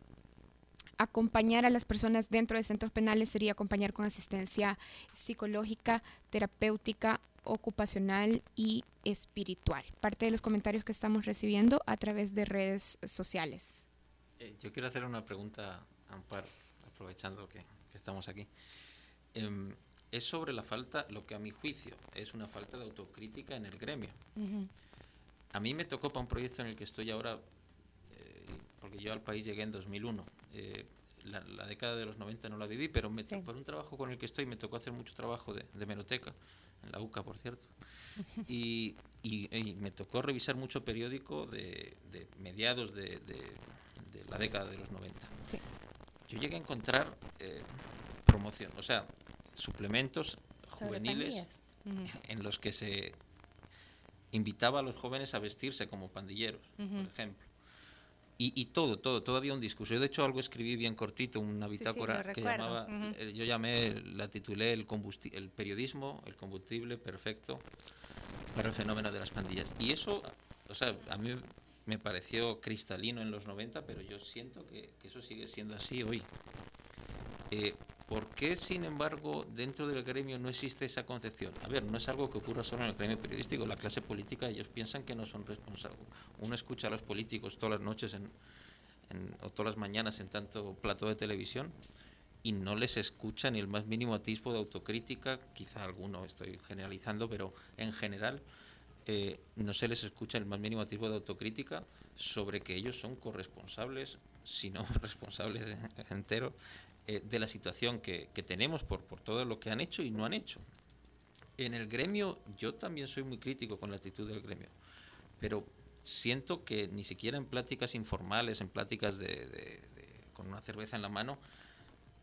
acompañar a las personas dentro de centros penales sería acompañar con asistencia psicológica, terapéutica, ocupacional y espiritual. Parte de los comentarios que estamos recibiendo a través de redes sociales. Eh, yo quiero hacer una pregunta, Amparo, aprovechando que, que estamos aquí. Em, es sobre la falta, lo que a mi juicio es una falta de autocrítica en el gremio. A mí me tocó para un proyecto en el que estoy ahora, eh, porque yo al país llegué en 2001. eh, la, la década de los 90 no la viví, pero me, Sí. por un trabajo con el que estoy me tocó hacer mucho trabajo de, de meroteca, en la UCA, por cierto. Y, y- y me tocó revisar mucho periódico de, de mediados de, de- de la década de los 90. Sí. Yo llegué a encontrar eh, promoción, o sea, suplementos juveniles en los que se invitaba a los jóvenes a vestirse como pandilleros, por ejemplo. Y, y todo, todo, todavía un discurso. Yo de hecho algo escribí bien cortito, una sí, bitácora que llamaba, eh, yo llamé, la titulé el, combusti- el periodismo, el combustible perfecto para el fenómeno de las pandillas. Y eso, o sea, a mí me pareció cristalino en los 90, pero yo siento que, eso sigue siendo así hoy. Eh, ¿Por qué, sin embargo, dentro del gremio no existe esa concepción? A ver, no es algo que ocurra solo en el gremio periodístico, la clase política, ellos piensan que no son responsables. Uno escucha a los políticos todas las noches en, o todas las mañanas en tanto plató de televisión y no les escucha ni el más mínimo atisbo de autocrítica, quizá alguno estoy generalizando, pero en general eh, no se les escucha el más mínimo atisbo de autocrítica sobre que ellos son corresponsables, si no responsables en- enteros, eh, de la situación que, que tenemos por, por todo lo que han hecho y no han hecho. En el gremio, yo también soy muy crítico con la actitud del gremio, pero siento que ni siquiera en pláticas informales, en pláticas de con una cerveza en la mano,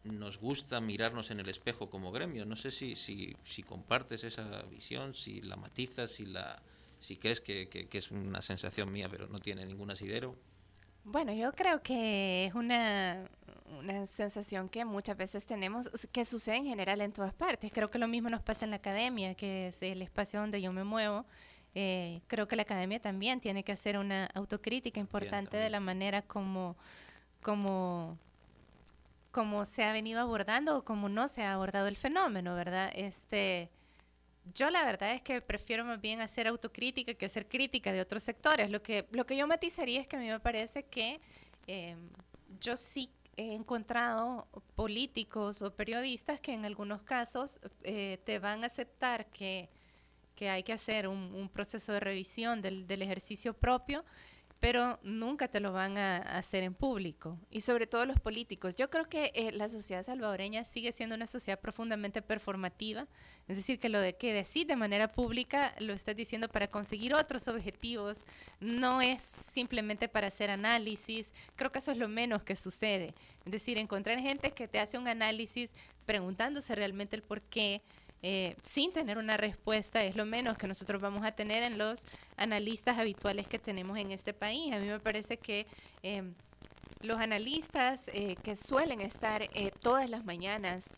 nos gusta mirarnos en el espejo como gremio. No sé si, si, si compartes esa visión, si la matizas, si, la, si crees que, que, que es una sensación mía, pero no tiene ningún asidero. Bueno, yo creo que es una, una sensación que muchas veces tenemos, que sucede en general en todas partes. Creo que lo mismo nos pasa en la academia, que es el espacio donde yo me muevo. Eh, creo que la academia también tiene que hacer una autocrítica importante de la manera como, como, como se ha venido abordando o como no se ha abordado el fenómeno, ¿verdad? Este, yo la verdad es que prefiero más bien hacer autocrítica que hacer crítica de otros sectores. Lo que, lo que yo matizaría es que a mí me parece que eh, yo sí he encontrado políticos o periodistas que en algunos casos eh, te van a aceptar que, que hay que hacer un, un proceso de revisión del, del ejercicio propio pero nunca te lo van a hacer en público. Y sobre todo los políticos. Yo creo que eh, la sociedad salvadoreña sigue siendo una sociedad profundamente performativa, es decir, que lo de que decir de manera pública lo estás diciendo para conseguir otros objetivos, no es simplemente para hacer análisis. Creo que eso es lo menos que sucede. Es decir, encontrar gente que te hace un análisis preguntándose realmente el por qué eh, sin tener una respuesta es lo menos que nosotros vamos a tener en los analistas habituales que tenemos en este país. A mí me parece que eh, los analistas eh, que suelen estar todas las mañanas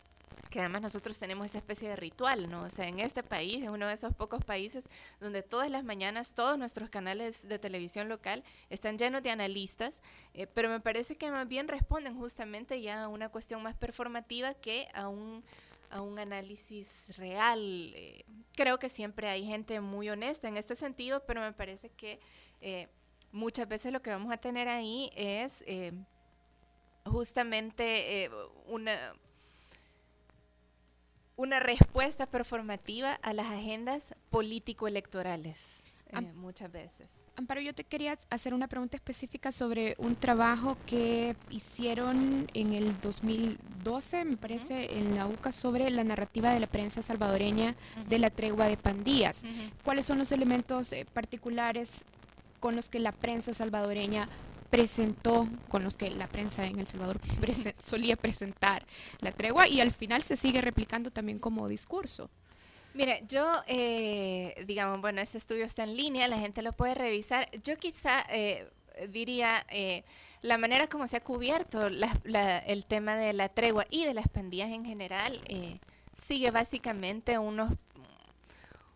que además nosotros tenemos esa especie de ritual, ¿no? O sea, en este país, es uno de esos pocos países donde todas las mañanas todos nuestros canales de televisión local están llenos de analistas, pero me parece que más bien responden justamente ya a una cuestión más performativa que a un a un análisis real. Eh, creo que siempre hay gente muy honesta en este sentido, pero me parece que eh, muchas veces lo que vamos a tener ahí es eh, justamente una, una respuesta performativa a las agendas político-electorales, muchas veces. Amparo, yo te quería hacer una pregunta específica sobre un trabajo que hicieron en el 2012, me parece, en la UCA sobre la narrativa de la prensa salvadoreña de la tregua de pandillas. ¿Cuáles son los elementos eh, particulares con los que la prensa salvadoreña presentó, con los que la prensa en El Salvador prese- solía presentar la tregua y al final se sigue replicando también como discurso? Mira, yo, eh, digamos, bueno, ese estudio está en línea, la gente lo puede revisar. Yo quizá eh, diría eh, la manera como se ha cubierto el tema de la tregua y de las pandillas en general eh, sigue básicamente unos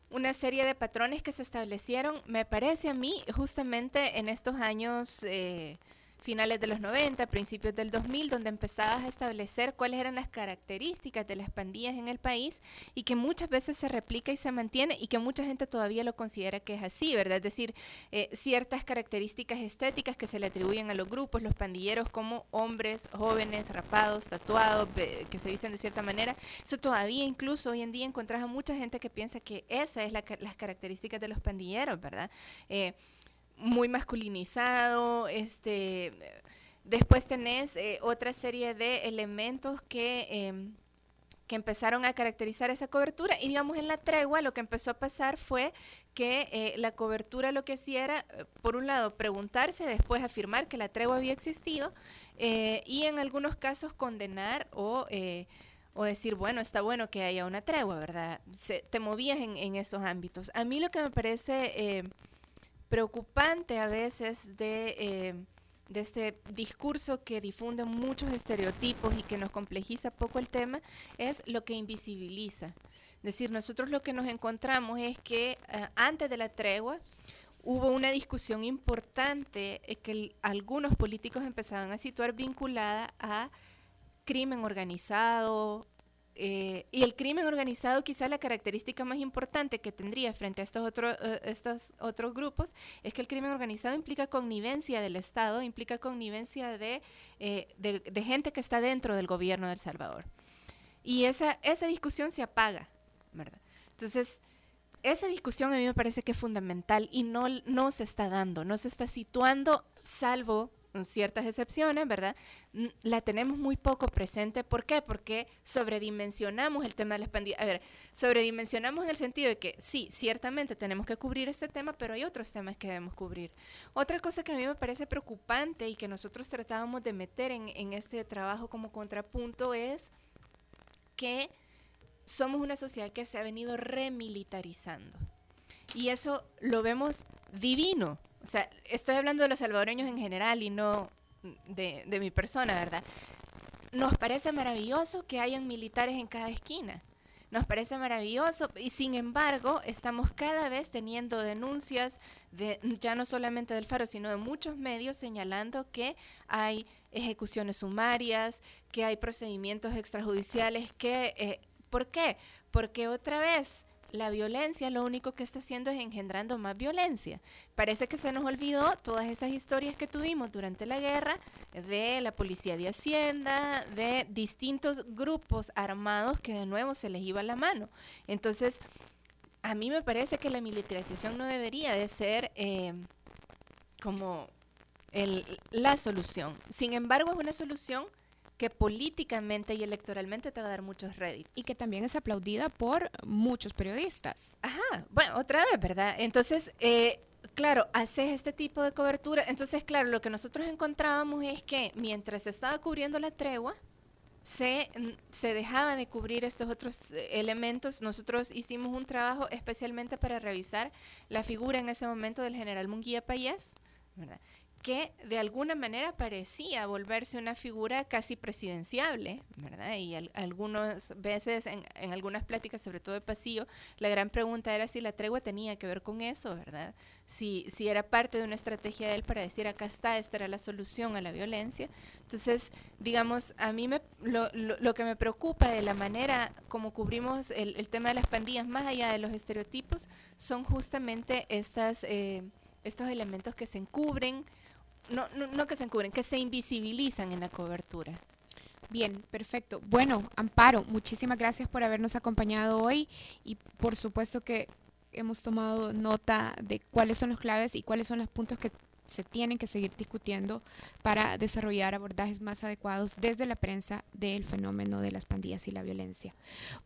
una serie de patrones que se establecieron, me parece a mí, justamente en estos años finales de los 90, principios del 2000, donde empezabas a establecer cuáles eran las características de las pandillas en el país y que muchas veces se replica y se mantiene y que mucha gente todavía lo considera que es así, ¿verdad? Es decir, eh, ciertas características estéticas que se le atribuyen a los grupos, los pandilleros como hombres jóvenes, rapados, tatuados, que se visten de cierta manera. Eso todavía incluso hoy en día encontrás a mucha gente que piensa que esa es las características de los pandilleros, ¿verdad? Eh, muy masculinizado, este, después tenés eh, otra serie de elementos que, em, que empezaron a caracterizar esa cobertura y digamos en la tregua lo que empezó a pasar fue que eh, la cobertura lo que hacía era, eh, por un lado, preguntarse, después afirmar que la tregua había existido y en algunos casos condenar o... o decir, bueno, está bueno que haya una tregua, ¿verdad? Se- te movías en, esos ámbitos. A mí lo que me parece eh, preocupante a veces de, eh, de este discurso que difunde muchos estereotipos y que nos complejiza poco el tema es lo que invisibiliza. Es decir, nosotros lo que nos encontramos es que eh, antes de la tregua hubo una discusión importante eh, que algunos políticos empezaban a situar vinculada a crimen organizado, eh, y el crimen organizado, quizá la característica más importante que tendría frente a estos, otros estos otros grupos es que el crimen organizado implica connivencia del Estado, implica connivencia de, eh, de, de gente que está dentro del gobierno de El Salvador. Y esa, esa discusión se apaga, ¿verdad? Entonces, esa discusión a mí me parece que es fundamental y no, no se está dando, no se está situando, salvo ciertas excepciones, ¿verdad? Mm, La tenemos muy poco presente. ¿Por qué? Porque sobredimensionamos el tema de las pandillas. A ver, sobredimensionamos en el sentido de que sí, ciertamente tenemos que cubrir ese tema, pero hay otros temas que debemos cubrir. Otra cosa que a mí me parece preocupante y que nosotros tratábamos de meter en este trabajo como contrapunto es que somos una sociedad que se ha venido remilitarizando. Y eso lo vemos divino. O sea, estoy hablando de los salvadoreños en general y no de, mi persona, ¿verdad? Nos parece maravilloso que hayan militares en cada esquina. Nos parece maravilloso y sin embargo estamos cada vez teniendo denuncias de ya no solamente del Faro, sino de muchos medios señalando que hay ejecuciones sumarias, que hay procedimientos extrajudiciales, que eh, ¿por qué? Porque otra vez la violencia lo único que está haciendo es engendrando más violencia. Parece que se nos olvidó todas esas historias que tuvimos durante la guerra de la policía de Hacienda, de distintos grupos armados que de nuevo se les iba la mano. Entonces, a mí me parece que la militarización no debería de ser eh, como el- la solución. Sin embargo, es una solución que políticamente y electoralmente te va a dar muchos réditos. Y que también es aplaudida por muchos periodistas. Ajá, bueno, otra vez, ¿verdad? Entonces, eh, claro, haces este tipo de cobertura. Entonces, claro, lo que nosotros encontrábamos es que mientras se estaba cubriendo la tregua, se, se dejaba de cubrir estos otros eh, elementos. Nosotros hicimos un trabajo especialmente para revisar la figura en ese momento del general Munguía Payés, ¿verdad? Que de alguna manera parecía volverse una figura casi presidenciable, ¿verdad? Y al- algunas veces, en, en algunas pláticas, sobre todo de pasillo, la gran pregunta era si la tregua tenía que ver con eso, ¿verdad? Si, si era parte de una estrategia de él para decir, acá está, esta era la solución a la violencia. Entonces, digamos, a mí me, lo, lo- lo que me preocupa de la manera como cubrimos el, el tema de las pandillas, más allá de los estereotipos, son justamente estas, eh, estos elementos que se encubren, no, no, no que se encubren, que se invisibilizan en la cobertura. Bien, perfecto. Bueno, Amparo, muchísimas gracias por habernos acompañado hoy y por supuesto que hemos tomado nota de cuáles son los claves y cuáles son los puntos que se tienen que seguir discutiendo para desarrollar abordajes más adecuados desde la prensa del fenómeno de las pandillas y la violencia.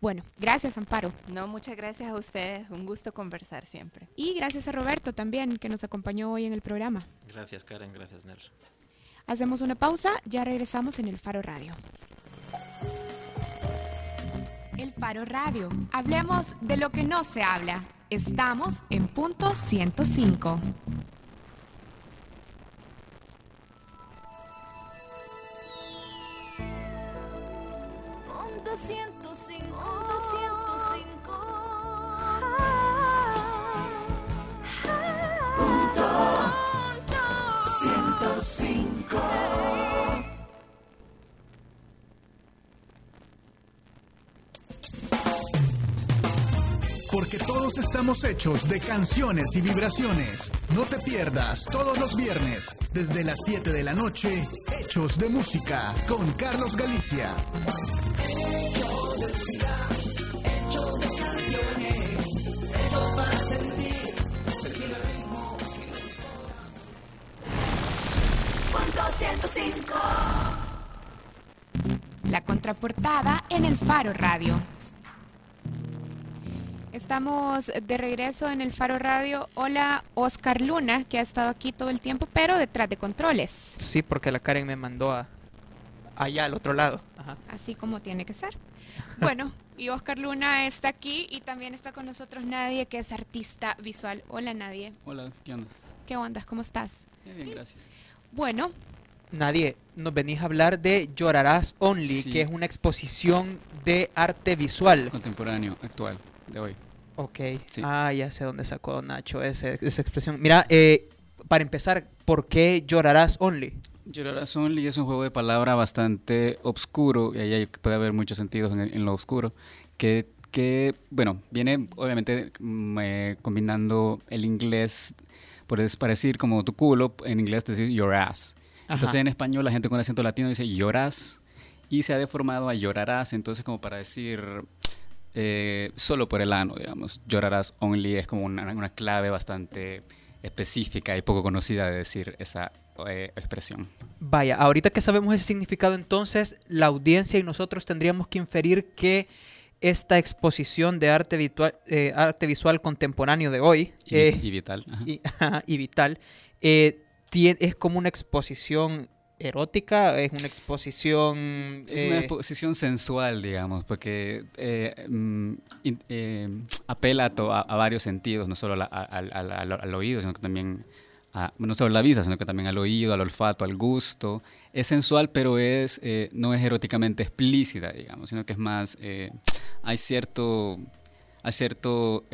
Bueno, gracias Amparo. No, muchas gracias a ustedes, un gusto conversar siempre. Y gracias a Roberto también que nos acompañó hoy en el programa. Gracias, Karen. Gracias, Nelson. Hacemos una pausa, ya regresamos en el Faro Radio. El Faro Radio. Hablemos de lo que no se habla. Estamos en punto 105. 105, punto 105. Punto 105. Porque todos estamos hechos de canciones y vibraciones. No te pierdas todos los viernes, desde las 7 de la noche, Hechos de Música, con Carlos Galicia. Punto 105. La contraportada en el Faro Radio. Estamos de regreso en el Faro Radio. Hola, Oscar Luna, que ha estado aquí todo el tiempo, pero detrás de controles, Sí, porque la Karen me mandó a allá al otro lado. Ajá. así como tiene que ser. Bueno, y Oscar Luna está aquí y también está con nosotros Nadie, que es artista visual. Hola, Nadie. Hola, ¿qué onda? ¿Qué ondas? ¿Cómo estás? Bien, bien, gracias. Bueno, Nadie, nos venís a hablar de Llorarás Only, Sí. que es una exposición de arte visual. Contemporáneo, actual, de hoy. Ok. Sí. Ah, ya sé dónde sacó Nacho ese- esa expresión. Mira, eh, para empezar, ¿por qué Llorarás Only? Llorarás Only es un juego de palabra bastante obscuro, y ahí puede haber muchos sentidos en, en lo oscuro, que, que, bueno, viene obviamente eh, combinando el inglés, por decir como tu culo, en inglés decir your ass. Entonces Ajá. en español la gente con acento latino dice llorás, y se ha deformado a llorarás, entonces como para decir eh, solo por el ano, digamos. Llorarás only es como una, una clave bastante específica y poco conocida de decir esa eh, expresión. Vaya, ahorita que sabemos ese significado, entonces la audiencia y nosotros tendríamos que inferir que esta exposición de arte, virtual, eh, arte visual contemporáneo de hoy Y, eh, y vital. y, vital es como una exposición erótica, es una exposición... Es una eh, exposición sensual, digamos, porque eh, mm, in- eh, apela a, to- a- a varios sentidos, no solo a al, al- al- al oído, sino que también no solo a la vista, sino que también al oído, al olfato, al gusto. Es sensual, pero es no es eróticamente explícita, digamos, sino que es más, hay cierto, hay cierto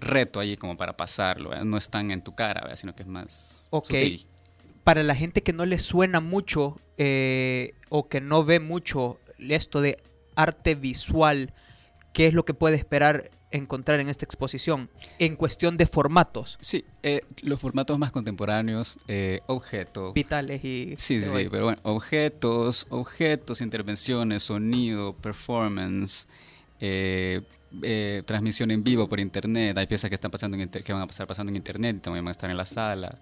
reto ahí como para pasarlo, no es tan en tu cara, ¿verdad? sino que es más Ok. sutil. Para la gente que no le suena mucho eh, o que no ve mucho esto de arte visual, ¿qué es lo que puede esperar encontrar en esta exposición en cuestión de formatos Sí, eh, los formatos más contemporáneos, eh, objeto, vitales y... Sí, sí, sí, pero bueno, objetos, objetos, intervenciones, sonido, performance, eh, eh, transmisión en vivo por internet, hay piezas que están pasando en que van a pasar pasando en internet y también van a estar en la sala.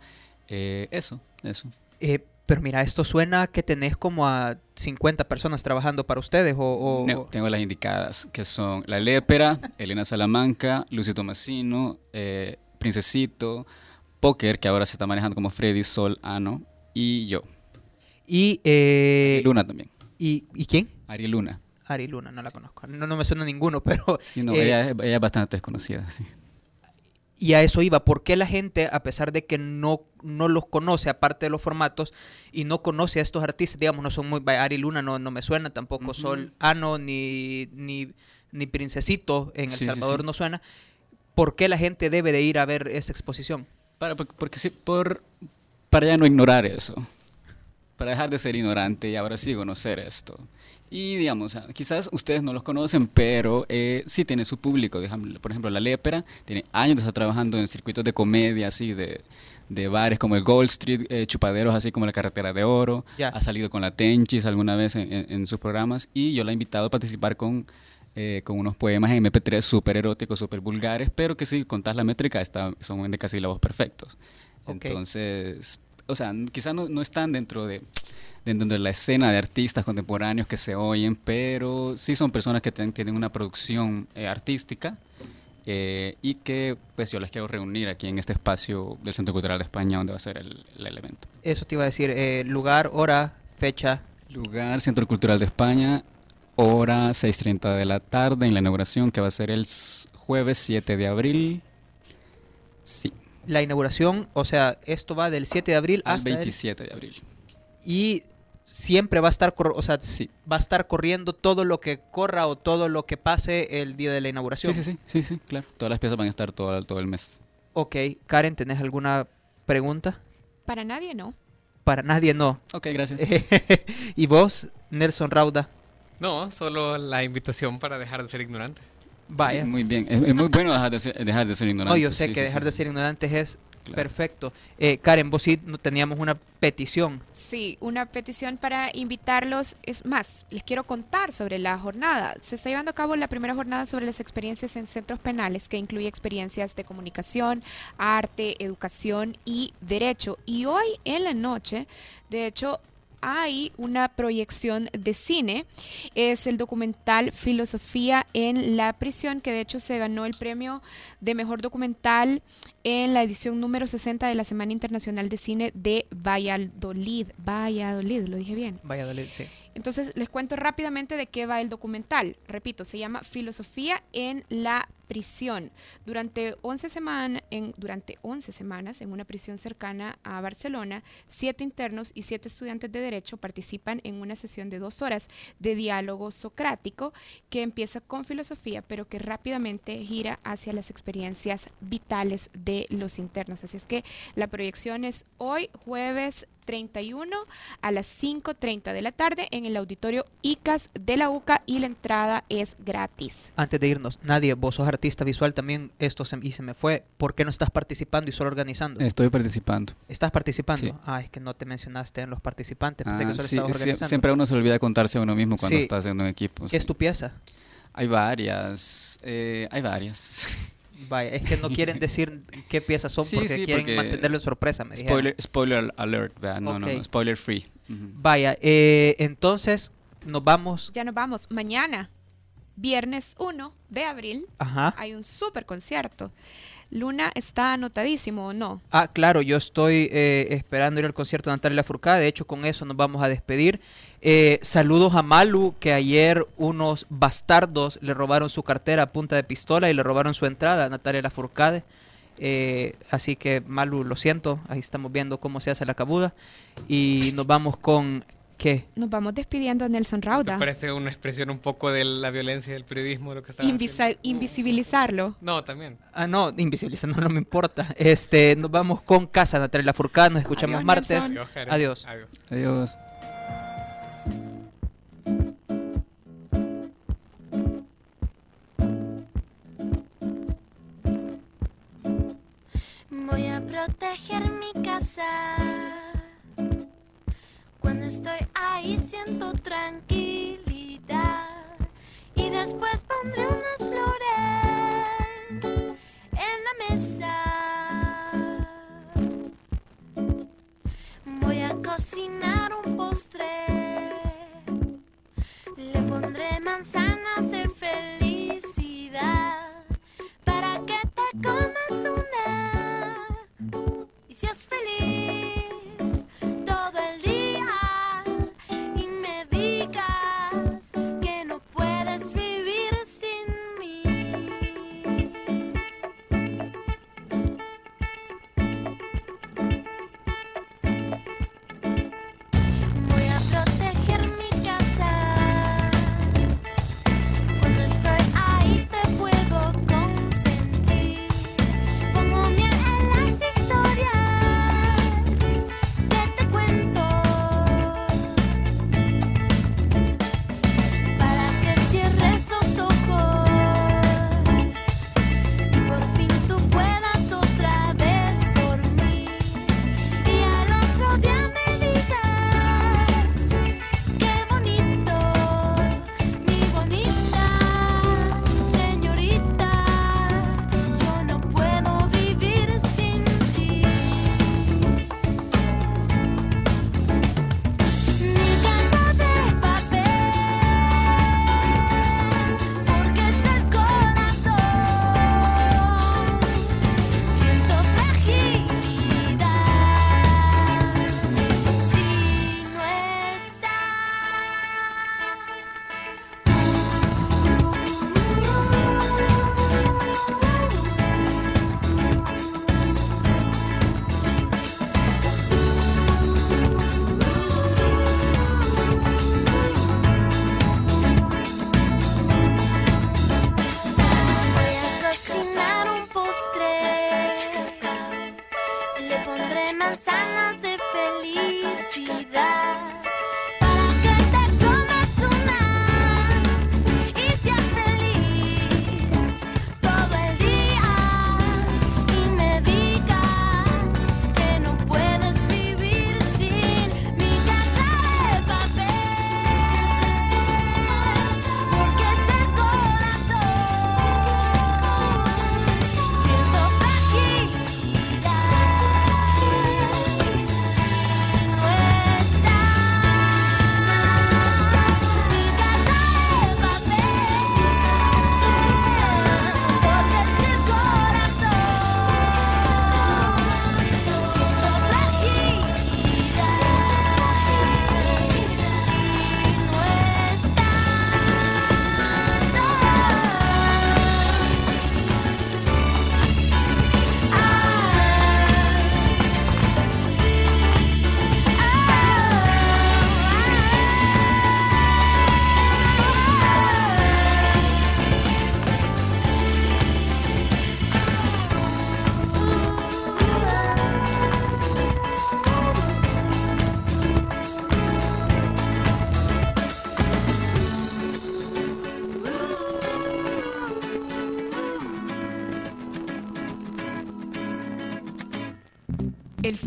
Eh, eso, eso. Eh, pero mira, esto suena que tenés como a 50 personas trabajando para ustedes o... o- No, tengo las indicadas, que son La Lépera, Elena Salamanca, Lucy Tomasino, eh, Princesito, Poker, que ahora se está manejando como Freddy Sol Ano, y yo. Y... eh, Luna también. ¿y, ¿Y quién? Ari Luna. Ari Luna, no la conozco. No, no me suena ninguno, pero... Sí, no, eh, ella es bastante desconocida, sí. Y a eso iba, ¿por qué la gente, a pesar de que no, no los conoce, aparte de los formatos, y no conoce a estos artistas, digamos, no son muy... Ari Luna no, no me suena, tampoco Sol Ano, ni, ni, ni Princesito en El Sí, Salvador sí. no suena. ¿Por qué la gente debe de ir a ver esta exposición? Para, por- porque sí, por, para ya no ignorar eso. Para dejar de ser ignorante y ahora sí conocer esto. Y digamos, quizás ustedes no los conocen, pero eh, sí tiene su público. Por ejemplo, La Lépera tiene años de estar trabajando en circuitos de comedia, así, de, de bares como el Gold Street, eh, chupaderos así como la Carretera de Oro. Ha salido con la Tenchis alguna vez en, en- en sus programas y yo la he invitado a participar con, eh, con unos poemas en MP3 súper eróticos, súper vulgares, pero que si contás la métrica está, son de casi voz perfectos. Entonces, o sea, quizás no, no están dentro de, dentro de la escena de artistas contemporáneos que se oyen, pero sí son personas que ten- tienen una producción eh, artística eh, y que pues yo les quiero reunir aquí en este espacio del Centro Cultural de España donde va a ser el, el evento. Eso te iba a decir, eh, lugar, hora, fecha. Lugar, Centro Cultural de España, hora 6.30 de la tarde en la inauguración que va a ser el jueves 7 de abril. Sí, La inauguración, o sea, esto va del 7 de abril hasta el- 27 de abril. y siempre va a estar, o sea, Sí. va a estar corriendo todo lo que corra o todo lo que pase el día de la inauguración. Sí, sí, sí, sí, sí, claro. Todas las piezas van a estar todo, todo el mes. Ok, Karen, ¿tenés alguna pregunta? Para nadie no. Para nadie no. Ok, gracias. ¿Y vos, Nelson Rauda? No, solo la invitación para dejar de ser ignorante. Vaya. Sí, muy bien. Es, es muy bueno dejar de ser, dejar de ser ignorante. no, yo sé sí, que sí, dejar sí, de ser ignorantes es Claro. perfecto. Eh, Karen, vos sí no teníamos una petición. Sí, una petición para invitarlos. Es más, les quiero contar sobre la jornada. Se está llevando a cabo la primera jornada sobre las experiencias en centros penales, que incluye experiencias de comunicación, arte, educación y derecho. Y hoy en la noche, de hecho, hay una proyección de cine. Es el documental Filosofía en la prisión, que de hecho se ganó el premio de mejor documental en la edición número 60 de la Semana Internacional de Cine de Valladolid. Valladolid, lo dije bien. Valladolid, sí. Entonces les cuento rápidamente de qué va el documental. Repito, se llama Filosofía en la prisión. Durante 11, semana- en, durante 11 semanas, en una prisión cercana a Barcelona, siete internos y siete estudiantes de Derecho participan en una sesión de dos horas de diálogo socrático que empieza con filosofía, pero que rápidamente gira hacia las experiencias vitales de los internos. Así es que la proyección es hoy, jueves 31 a las 5.30 de la tarde en el auditorio ICAS de la UCA y la entrada es gratis. Antes de irnos, nadie, vos sos artista visual también, esto se, y se me fue. ¿Por qué no estás participando y solo organizando? Estoy participando. ¿Estás participando? Sí. Ah, es que no te mencionaste en los participantes, pensé Ah, que solo sí, estabas organizando. siempre uno se olvida contarse a uno mismo cuando Sí. está haciendo un equipo. ¿Qué sí. es tu pieza? Hay varias. eh, hay varias. Vaya, es que no quieren decir qué piezas son Sí, porque sí, quieren porque mantenerlo en sorpresa, me dijeron. Spoiler, spoiler alert. No, no, no, spoiler free. Vaya, eh, entonces nos vamos. Ya nos vamos. Mañana, viernes 1 de abril, Ajá. hay un super concierto. Luna está anotadísimo o no. Ah, claro, yo estoy eh, esperando ir al concierto de Natalia Lafourcade. De hecho, con eso nos vamos a despedir. Eh, saludos a Malu, que ayer unos bastardos le robaron su cartera a punta de pistola y le robaron su entrada a Natalia Lafourcade. Eh, así que, Malu, lo siento. Ahí estamos viendo cómo se hace la cabuda. Y nos vamos con. ¿Qué? Nos vamos despidiendo a Nelson Me Rauda. parece una expresión un poco de la violencia del periodismo lo que está Invisa- invisibilizarlo. No, también. Ah, no, invisibiliza, no, no me importa. Este, nos vamos con Casa Natalia Lafourcade. Nos escuchamos Adiós, martes. Adiós. Adiós. Adiós. Adiós. Voy a proteger mi casa. Cuando estoy ahí siento tranquilidad. Y después pondré unas flores en la mesa. Voy a cocinar un postre.